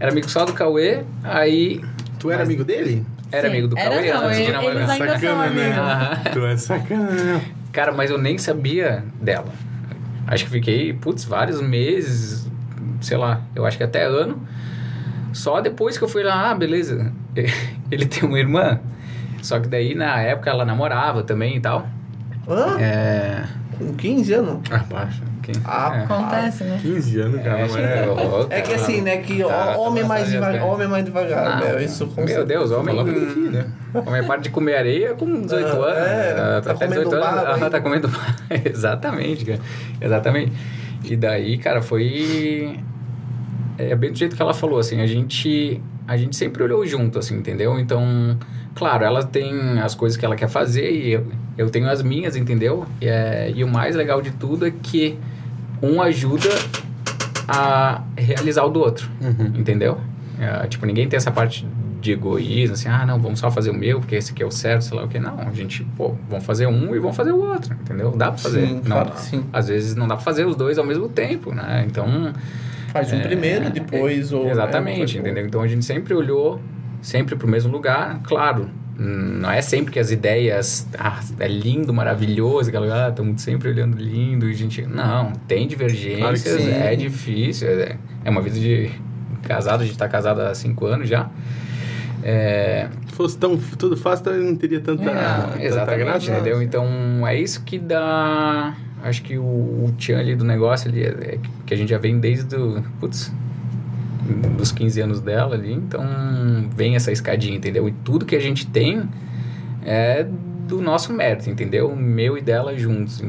Era amigo só do Cauê, aí Tu era Mas- amigo dele? era Sim, amigo do era Cauê não, antes de ele- namorar. são amigos. Aham. Tu é sacana. Cara, mas eu nem sabia dela. Acho que fiquei, putz, vários meses, sei lá, eu acho que até ano. Só depois que eu fui lá, ah, beleza, ele tem uma irmã. Só que daí, na época, ela namorava também e tal. Hã? É... Com 15 anos? Ah, baixa. Ah, é. Acontece, né? 15 anos, cara. não é... eu- É que assim, né? Que tá- homem tá mais devagar, homem mais devagar, Não, né? Isso com Meu Deus, homem. Ti, né? Homem parte de comer areia com 18 Ah, anos. é, Ah, tá até comendo 18 anos. barro tá comendo. Exatamente, cara. Exatamente. E daí, cara, foi. É bem do jeito que ela falou, assim, a gente. A gente sempre olhou junto, assim, entendeu? Então, claro, ela tem as coisas que ela quer fazer e eu, eu tenho as minhas, entendeu? E, é, e o mais legal de tudo é que um ajuda a realizar o do outro. Uhum. Entendeu? É, tipo, ninguém tem essa parte de egoísmo, assim, ah, não, vamos só fazer o meu, porque esse aqui é o certo, sei lá o que. Não, a gente, pô, vamos fazer um e vamos fazer o outro, entendeu? Dá pra fazer. Sim, não, claro que sim. Às vezes não dá pra fazer os dois ao mesmo tempo, né? Então. Faz um é, primeiro, depois... ou, Exatamente, né, entendeu? Então a gente sempre olhou sempre pro mesmo lugar, claro. Não é sempre que as ideias, ah, é lindo, maravilhoso, aquela, ah, estamos sempre olhando lindo, e gente, não, tem divergências, Claro é difícil, é, é uma vida de casado, a gente tá casado há cinco anos já. É, Se fosse tão tudo fácil, não teria tanta, tanta exatamente, graça. entendeu? Então é isso que dá. Acho que o, o tchan ali do negócio ali é, é que a gente já vem desde do, putz, dos 15 anos dela ali, então vem essa escadinha, entendeu? E tudo que a gente tem é do nosso mérito, entendeu? Meu e dela juntos,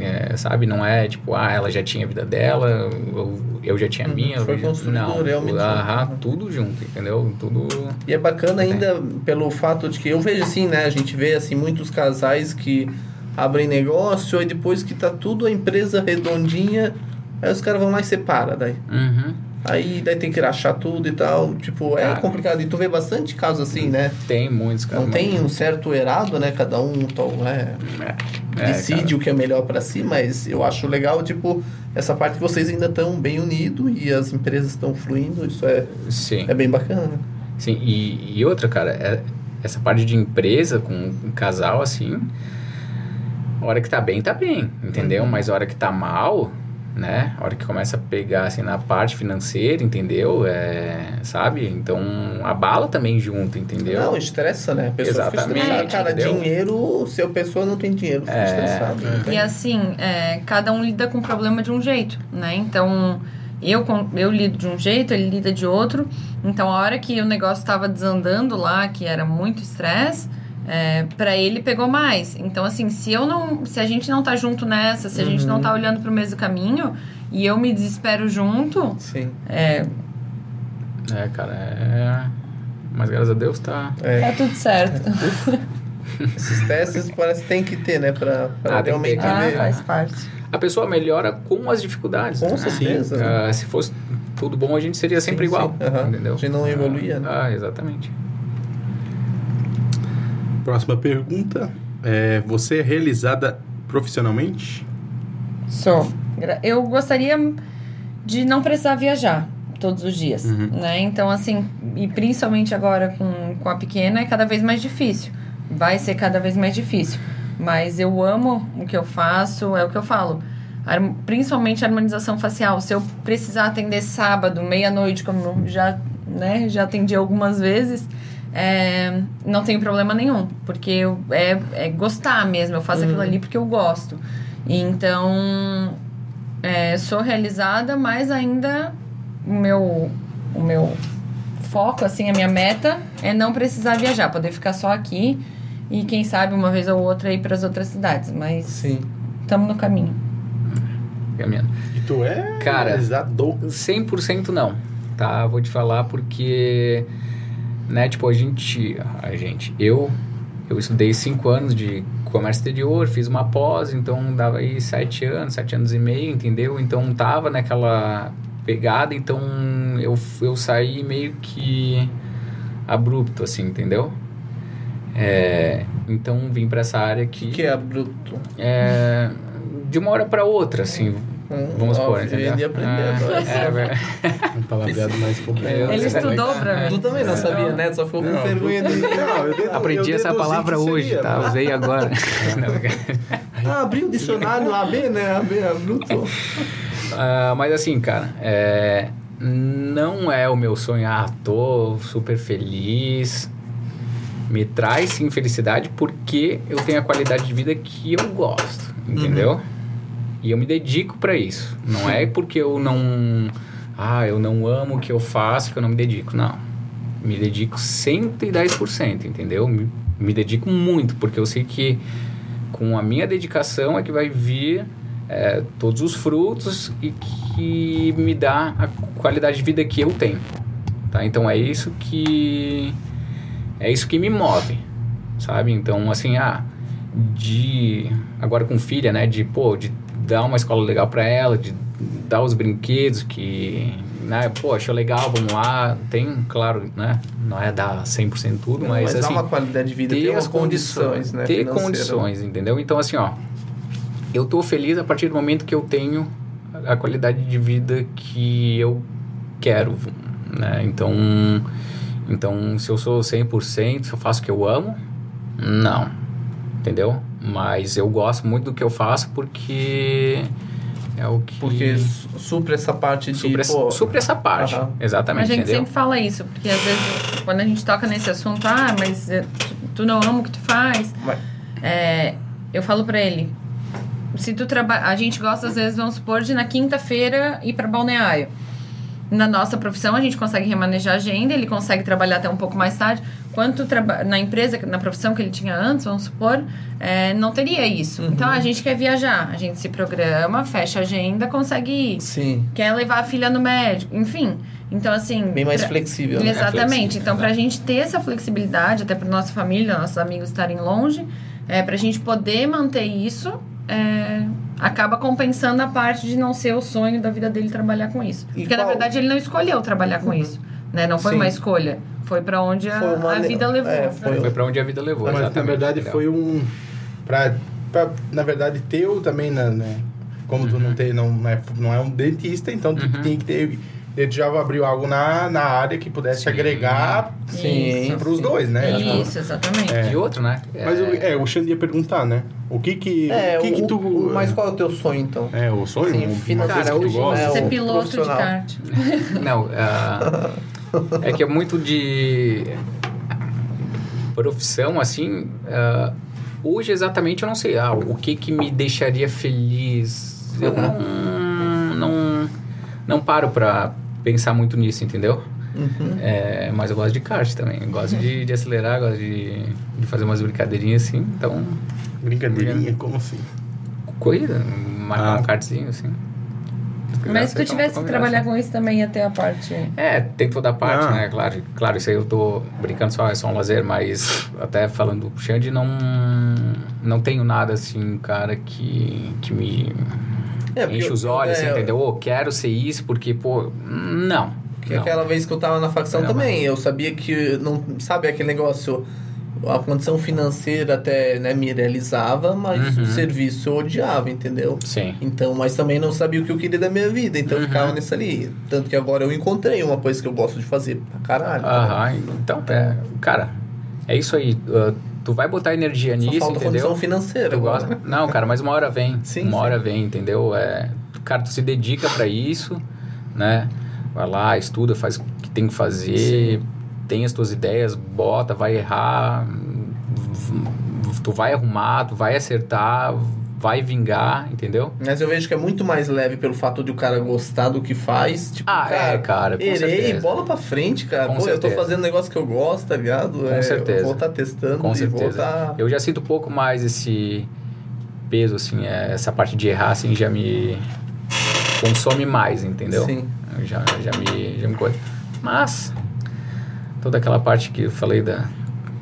é, sabe? Não é tipo, ah, ela já tinha a vida dela, eu, eu já tinha a Uhum, minha. foi construído não, realmente aham, junto. tudo junto, entendeu? Tudo... E é bacana Tem. ainda pelo fato de que eu vejo assim, né? A gente vê assim muitos casais que abrem negócio e depois que tá tudo a empresa redondinha, aí os caras vão lá e separa daí. Uhum. Aí daí tem que rachar tudo e tal. Tipo, é Cara. complicado. E tu vê bastante casos assim, né? Tem muitos, cara. Não tem um certo errado, né? Cada um tal, é, É, decide cara. o que é melhor pra si, mas eu acho legal, tipo, essa parte que vocês ainda estão bem unidos e as empresas estão fluindo, isso é, Sim. é bem bacana. né? Sim, e, e outra, cara, é- essa parte de empresa com um casal, assim, a hora que tá bem, tá bem, entendeu? Uhum. Mas a hora que tá mal, né? A hora que começa a pegar, assim, na parte financeira, entendeu? É, sabe? Então, abala também junto, entendeu? Não, estressa, né? A pessoa Exatamente, fica estressada. Cara, entendeu? dinheiro, se a pessoa não tem dinheiro, fica É, estressado. tem? E assim, é, cada um lida com o problema de um jeito, né? Então, eu, com- eu lido de um jeito, ele lida de outro. Então, a hora que o negócio estava desandando lá, que era muito estresse, é, para ele pegou mais. Então, assim, se eu não, se a gente não tá junto nessa, se a gente não tá olhando pro mesmo caminho e eu me desespero junto, Sim. é, É, cara, é... Mas graças a Deus tá... É, tá tudo certo. esses testes parece que tem que ter, né? Pra, pra Ah, ter, realmente cara. Ah, faz parte. A pessoa melhora com as dificuldades. Com né? certeza. Ah, se fosse tudo bom, a gente seria sempre Sim, igual, sim, aham. entendeu? A gente não evoluía, né? Ah, exatamente. Próxima pergunta. É, você é realizada profissionalmente? Sou. Eu gostaria de não precisar viajar todos os dias, Uhum. né? Então, assim, e principalmente agora com, com a pequena, é cada vez mais difícil. Vai ser cada vez mais difícil. Mas eu amo o que eu faço, é o que eu falo. Principalmente a harmonização facial. Se eu precisar atender sábado, meia-noite, como já, né, já atendi algumas vezes, é, não tenho problema nenhum. Porque eu, é, é gostar mesmo. Eu faço Uhum. aquilo ali porque eu gosto. Então, é, sou realizada, mas ainda o meu, o meu foco, assim, a minha meta é não precisar viajar, poder ficar só aqui e quem sabe uma vez ou outra ir para as outras cidades, mas Sim. estamos no caminho. Caminhando. E tu é Cara, realizado. 100% não, tá? Vou te falar porque, né, tipo, a gente, a gente, eu, eu estudei cinco anos de comércio exterior, fiz uma pós, então dava aí sete anos, sete anos e meio, entendeu? Então tava naquela pegada, então eu, eu saí meio que abrupto, assim, entendeu? É, então vim para essa área que, O que é abrupto? é, de uma hora para outra, assim, vamos ó, supor, eu entendeu? ia aprender Ah, agora. é, Um palavreado mais complexo. Ele estudou pra Tu mim. também não sabia, né? Só ficou com Não, vergonha de... Não, eu dedu- Aprendi eu essa palavra hoje, seria, tá? né? Usei agora. Não, Ah, abriu o dicionário AB, né? AB, abrupto. Ah, mas assim, cara, é, não é o meu sonho. Ah, tô super feliz. Me traz sim felicidade porque eu tenho a qualidade de vida que eu gosto, entendeu? E eu me dedico para isso. Não é porque eu não. Ah, eu não amo o que eu faço que eu não me dedico. Não. Me dedico 110%, entendeu? Me, me dedico muito porque eu sei que com a minha dedicação é que vai vir é, todos os frutos e que me dá a qualidade de vida que eu tenho. Tá? Então é isso que é isso que me move, sabe? Então assim, ah, de agora com filha, né, de pô, de dar uma escola legal para ela, de dar os brinquedos que, né, pô, achou legal, vamos lá. Tem, claro, né, não é dar 100% tudo, Não, mas, mas assim, uma qualidade de vida, ter as condições, condições, né? ter financeira. condições, entendeu? Então assim, ó, eu tô feliz a partir do momento que eu tenho a qualidade de vida que eu quero, né? Então, então se eu sou 100%, se eu faço o que eu amo, não. Entendeu? Mas eu gosto muito do que eu faço porque é o que Porque su- supre essa parte de... supre, essa- pô, supre essa parte. Aham. Exatamente, A gente entendeu? sempre fala isso, porque às vezes quando a gente toca nesse assunto, ah, mas eh, tu, não ama o que tu faz. Mas- É, eu falo pra ele, se tu trabalha, a gente gosta às vezes, vamos supor, de na quinta-feira ir pra balneário. Na nossa profissão a gente consegue remanejar a agenda, ele consegue trabalhar até um pouco mais tarde. Quanto na empresa, na profissão que ele tinha antes, vamos supor, é, não teria isso. Então a gente quer viajar, a gente se programa, fecha a agenda, consegue ir Sim, quer levar a filha no médico, enfim. Então, assim. bem mais pra- flexível, né? Exatamente. flexível, então, né? pra gente ter essa flexibilidade, até pra nossa família, nossos amigos estarem longe, é, pra gente poder manter isso, é, acaba compensando a parte de não ser o sonho da vida dele trabalhar com isso. E Porque, na qual- verdade, ele não escolheu trabalhar com isso. Né? Não foi Sim. uma escolha. Foi pra onde a, Foi uma a vida levou. é, foi- Foi pra onde a vida levou, Mas na verdade foi um. Pra, pra, na verdade, teu também, né? né? Como tu não, tem, não, é, não é um dentista, então tu Uhum. tinha que ter. Ele já abriu algo na, na área que pudesse Sim. agregar Sim. Isso. pros dois, né? Isso, exatamente. É. E outro, né? Mas o, é, o Xande ia perguntar, né? O que que, É, o que, que o- tu... o- mas qual é o teu sonho, então? É, o sonho? Sim, uma financeiro. coisa que tu Cara, gosta? hoje, Ser o piloto de kart. Não, ah, é que é muito de profissão, assim. ah, hoje exatamente eu não sei. Ah, o que que me deixaria feliz? Eu não, não, não paro pra pensar muito nisso, entendeu? Uhum. É, mas eu gosto de kart também. Eu Gosto de, de acelerar, gosto de, de fazer umas brincadeirinhas assim. Então, Brincadeirinha, como assim? corrida, marcar Ah. um kartzinho assim. Mas se tu Então, tivesse que trabalhar com isso também ia ter a parte. É, tem toda a parte, Ah. né? Claro, claro, isso aí eu tô brincando só, é só um lazer, mas até falando do Xande, não, não tenho nada assim, cara, que, que me É, enche eu- os olhos, é, assim, entendeu? Ô, quero ser isso, porque, pô, não. Que não. aquela vez que eu tava na facção Não. também, eu sabia que, não sabe aquele negócio, a condição financeira até né, me realizava, mas Uhum. o serviço eu odiava, entendeu? Sim. Então, mas também não sabia o que eu queria da minha vida, então eu Uhum. ficava nisso ali. Tanto que agora eu encontrei uma coisa que eu gosto de fazer pra caralho. Aham, então, é, cara, é isso aí. uh, tu vai botar energia Só nisso, falta entendeu? condição financeira. Tu agora. gosta? Não, cara, mas uma hora vem. Sim, uma sim. hora vem, entendeu? É, cara, tu se dedica pra isso, né? Vai lá, estuda, faz o que tem que fazer, tem as tuas ideias, bota, vai errar, tu vai arrumar, tu vai acertar, vai vingar, entendeu? Mas eu vejo que é muito mais leve pelo fato de o cara gostar do que faz. Tipo, Ah, é, cara, com errei, certeza. bola pra frente, cara. Com Pô, eu tô certeza. fazendo um negócio que eu gosto, tá ligado? Com certeza. Eu vou estar testando Com certeza. vou tá... Eu já sinto um pouco mais esse peso, assim, é, essa parte de errar, assim, já me consome mais, entendeu? Sim. Já, já me, já me coisa. Mas, toda aquela parte que eu falei da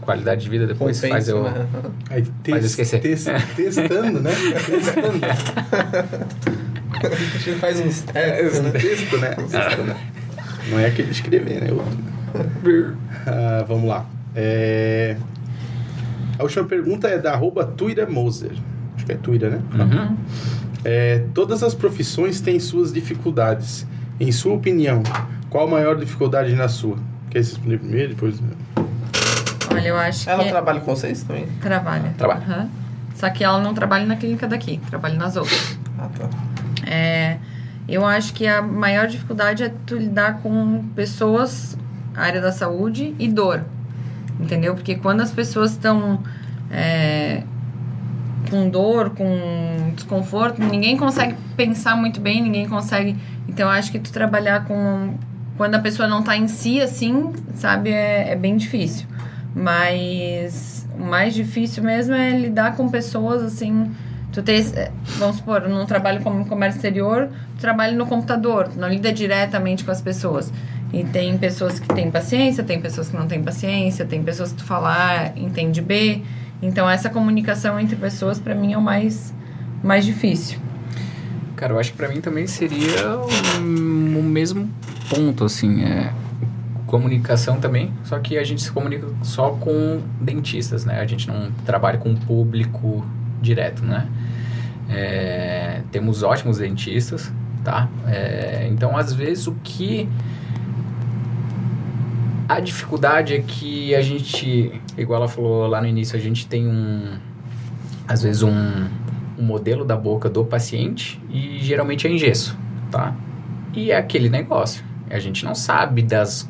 qualidade de vida depois Compensa, faz eu... né? Aí Faz esquecer. tes- testando, né? testando. A gente faz uns testes, né? Texto, né? Texto, né? Não é aquele de escrever, né? Outro. Ah, vamos lá. É, A última pergunta é da arroba Tuira Moser. Acho que é Tuira, né? Uhum. É, todas as profissões têm suas dificuldades. Em sua opinião, qual a maior dificuldade na sua? Quer responder primeiro, depois... Olha, eu acho Ela que... trabalha com vocês também? Trabalha. Trabalha. Aham. Só que ela não trabalha na clínica daqui, trabalha nas outras. Ah, tá. É, eu acho que a maior dificuldade é tu lidar com pessoas, área da saúde e dor. Entendeu? Porque quando as pessoas estão é, com dor, com desconforto, ninguém consegue pensar muito bem, ninguém consegue. Então, eu acho que tu trabalhar com. Quando a pessoa não tá em si, assim, sabe, é, é bem difícil. Mas o mais difícil mesmo é lidar com pessoas, assim. Tu tem, vamos supor, num trabalho como comércio exterior, tu trabalha no computador, tu não lida diretamente com as pessoas. E tem pessoas que têm paciência, tem pessoas que não têm paciência, tem pessoas que tu falar entende B. Então essa comunicação entre pessoas para mim é o mais mais difícil. Cara, eu acho que pra mim também seria o mesmo ponto, assim, é comunicação também, só que a gente se comunica só com dentistas, né? A gente não trabalha com público direto, né? É, temos ótimos dentistas, tá? É, então, às vezes, o que... A dificuldade é que a gente, igual ela falou lá no início, a gente tem um... Às vezes, um, um modelo da boca do paciente e geralmente é em gesso, tá? E é aquele negócio. A gente não sabe das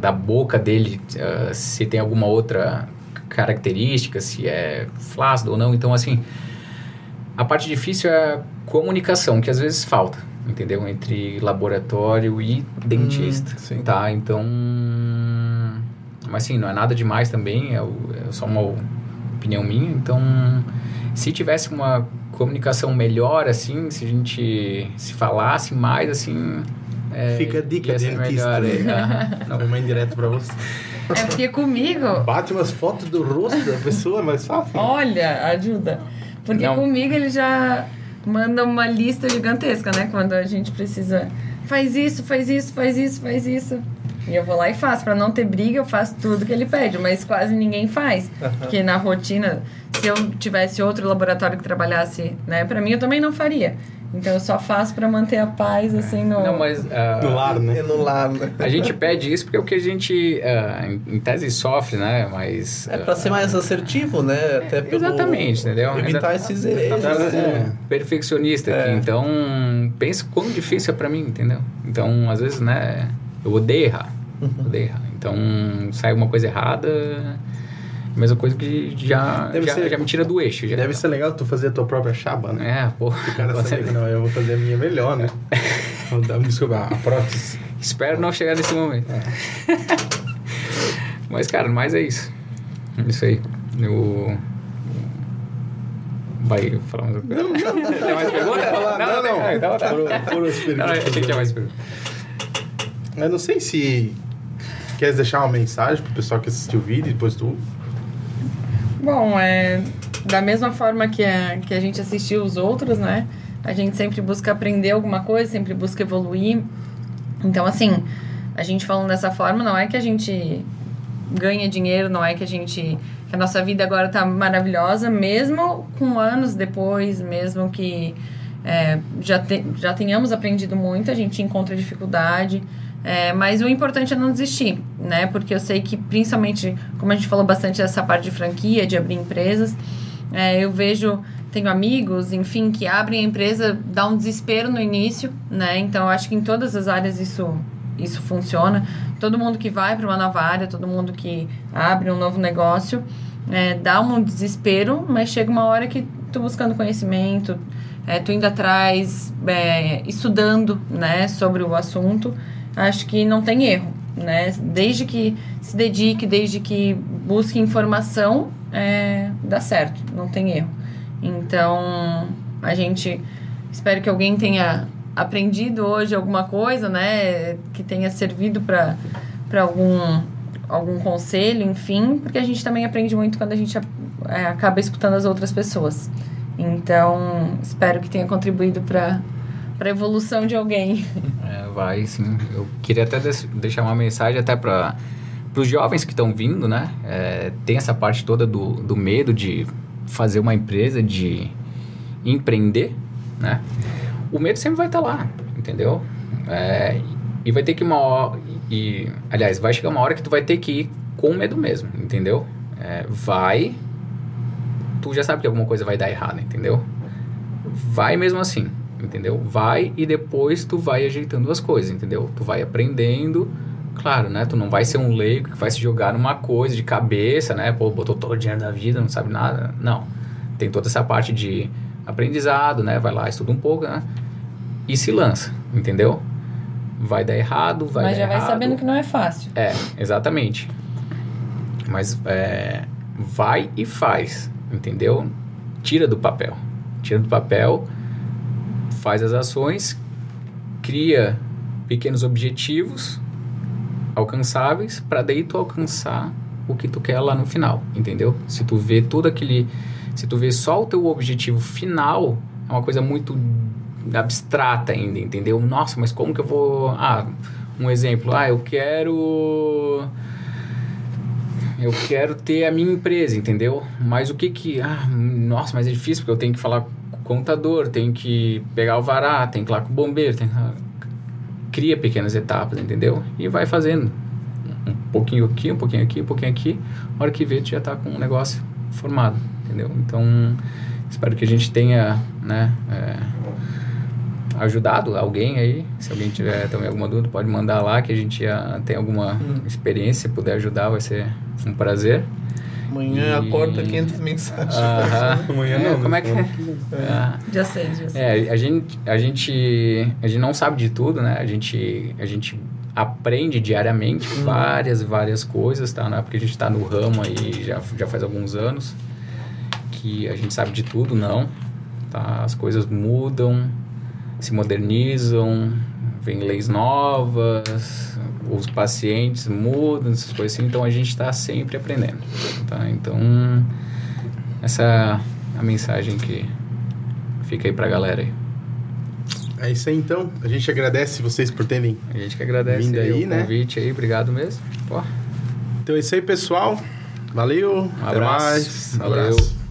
da boca dele uh, se tem alguma outra característica, se é flácido ou não. Então, assim, a parte difícil é a comunicação, que às vezes falta, entendeu? Entre laboratório e dentista, Hum, tá? Então, mas assim, não é nada demais também, é, é só uma opinião minha. Então, se tivesse uma comunicação melhor, assim, se a gente se falasse mais, assim... é, Fica a dica, dentista. melhor, é. Aham. Não, uma indireta pra você. É porque comigo, Bate umas fotos do rosto da pessoa, mas fácil. olha, ajuda. Porque Não. comigo ele já manda uma lista gigantesca, né? Quando a gente precisa. Faz isso, faz isso, faz isso, faz isso. E eu vou lá e faço. Pra não ter briga, eu faço tudo que ele pede, mas quase ninguém faz. Porque na rotina, se eu tivesse outro laboratório que trabalhasse, né, pra mim eu também não faria. Então eu só faço pra manter a paz, assim, no. Não, mas... ah, No lar, né? É no lar, né? A gente pede isso porque é o que a gente, ah, em tese, sofre, né? Mas... É pra ser mais assertivo, né? Até pelo... Exatamente, entendeu? Evitar Ainda- esses erros. Tá, é. perfeccionista aqui, É. então pensa quão difícil é pra mim, entendeu? Então, às vezes, né, eu odeio errar, Uhum. odeio errar. Então, sai alguma coisa errada, mesma coisa que já, Deve já, ser- já me tira do eixo. Já. Deve ser legal tu fazer a tua própria chaba, né? É, pô. O cara sabe, não, eu vou fazer a minha melhor, né? Vou dar, desculpa, a prótese. Espero não chegar nesse momento. Mas, cara, mais é isso. Isso aí. Eu... Vai falar mais alguma coisa? Não, não. Tem mais pergunta? Não, não. não. Então, tá. Foram, foram as Não, não, achei que tinha perguntas. mais pergunta. Eu não sei se queres deixar uma mensagem pro pessoal que assistiu o vídeo e depois tu. Bom, é, da mesma forma que a, que a gente assistiu os outros, né? A gente sempre busca aprender alguma coisa, sempre busca evoluir. Então, assim, a gente falando dessa forma, não é que a gente ganha dinheiro, não é que a gente. que a nossa vida agora tá maravilhosa, mesmo com anos depois, mesmo que é, já, te, já tenhamos aprendido muito, a gente encontra dificuldade. É, mas o importante é não desistir, né? Porque eu sei que, principalmente, como a gente falou bastante dessa parte de franquia, de abrir empresas, é, eu vejo, tenho amigos, enfim, que abrem a empresa, dá um desespero no início, né? Então, eu acho que em todas as áreas isso, isso funciona. Todo mundo que vai para uma nova área, todo mundo que abre um novo negócio, é, dá um desespero, mas chega uma hora que tu buscando conhecimento, é, tu indo atrás, é, estudando, né, sobre o assunto, acho que não tem erro, né? Desde que se dedique, desde que busque informação, é, dá certo, não tem erro. Então, a gente espero que alguém tenha aprendido hoje alguma coisa, né? Que tenha servido para algum algum conselho, enfim, porque a gente também aprende muito quando a gente é, acaba escutando as outras pessoas. Então, espero que tenha contribuído para para evolução de alguém. É, vai, sim. Eu queria até deixar uma mensagem até para os jovens que estão vindo, né? É, tem essa parte toda do, do medo de fazer uma empresa, de empreender, né? O medo sempre vai estar tá lá, entendeu? É, e vai ter que uma hora, e aliás, vai chegar uma hora que tu vai ter que ir com medo mesmo, entendeu? É, vai, tu já sabe que alguma coisa vai dar errado, entendeu? Vai mesmo assim, entendeu? Vai e depois tu vai ajeitando as coisas, entendeu? Tu vai aprendendo, claro, né? Tu não vai ser um leigo que vai se jogar numa coisa de cabeça, né? Pô, botou todo o dinheiro da vida, não sabe nada. Não. Tem toda essa parte de aprendizado, né? Vai lá, estuda um pouco, né? E se lança, entendeu? Vai dar errado, vai Mas já vai sabendo que não é fácil. É, exatamente. Mas é, vai e faz, entendeu? Tira do papel. Tira do papel, faz as ações, cria pequenos objetivos alcançáveis para daí tu alcançar o que tu quer lá no final, entendeu? Se tu vê tudo aquele, se tu vê só o teu objetivo final, é uma coisa muito abstrata ainda, entendeu? Nossa, mas como que eu vou, ah, um exemplo, ah, eu quero eu quero ter a minha empresa, entendeu? Mas o que que, ah, nossa, mas é difícil porque eu tenho que falar contador, tenho que pegar o vará, tenho que ir lá com o bombeiro, que... cria pequenas etapas, entendeu? E vai fazendo um pouquinho aqui, um pouquinho aqui, um pouquinho aqui. A hora que vê, tu já está com um negócio formado, entendeu? Então, espero que a gente tenha, né, é, ajudado alguém aí. Se alguém tiver também alguma dúvida, pode mandar lá que a gente já tem alguma hum. experiência, puder ajudar, vai ser um prazer. Amanhã e... acorda 500 mensagens. Amanhã é, não. Como é que é? é? Já sei, já sei. É, a gente, a gente, a gente não sabe de tudo, né? A gente, a gente aprende diariamente hum. várias, várias coisas, tá? Não é porque a gente está no ramo aí já, já faz alguns anos que a gente sabe de tudo, não. Tá? As coisas mudam, se modernizam, vem leis novas, os pacientes mudam, essas coisas assim, então a gente está sempre aprendendo. Tá? Então, essa é a mensagem que fica aí para a galera aí. É isso aí então. A gente agradece vocês por terem A gente que agradece vindo aí, aí o né? convite aí, obrigado mesmo. Pô. Então é isso aí, pessoal. Valeu. Um até abraço. mais. Valeu. Abraço.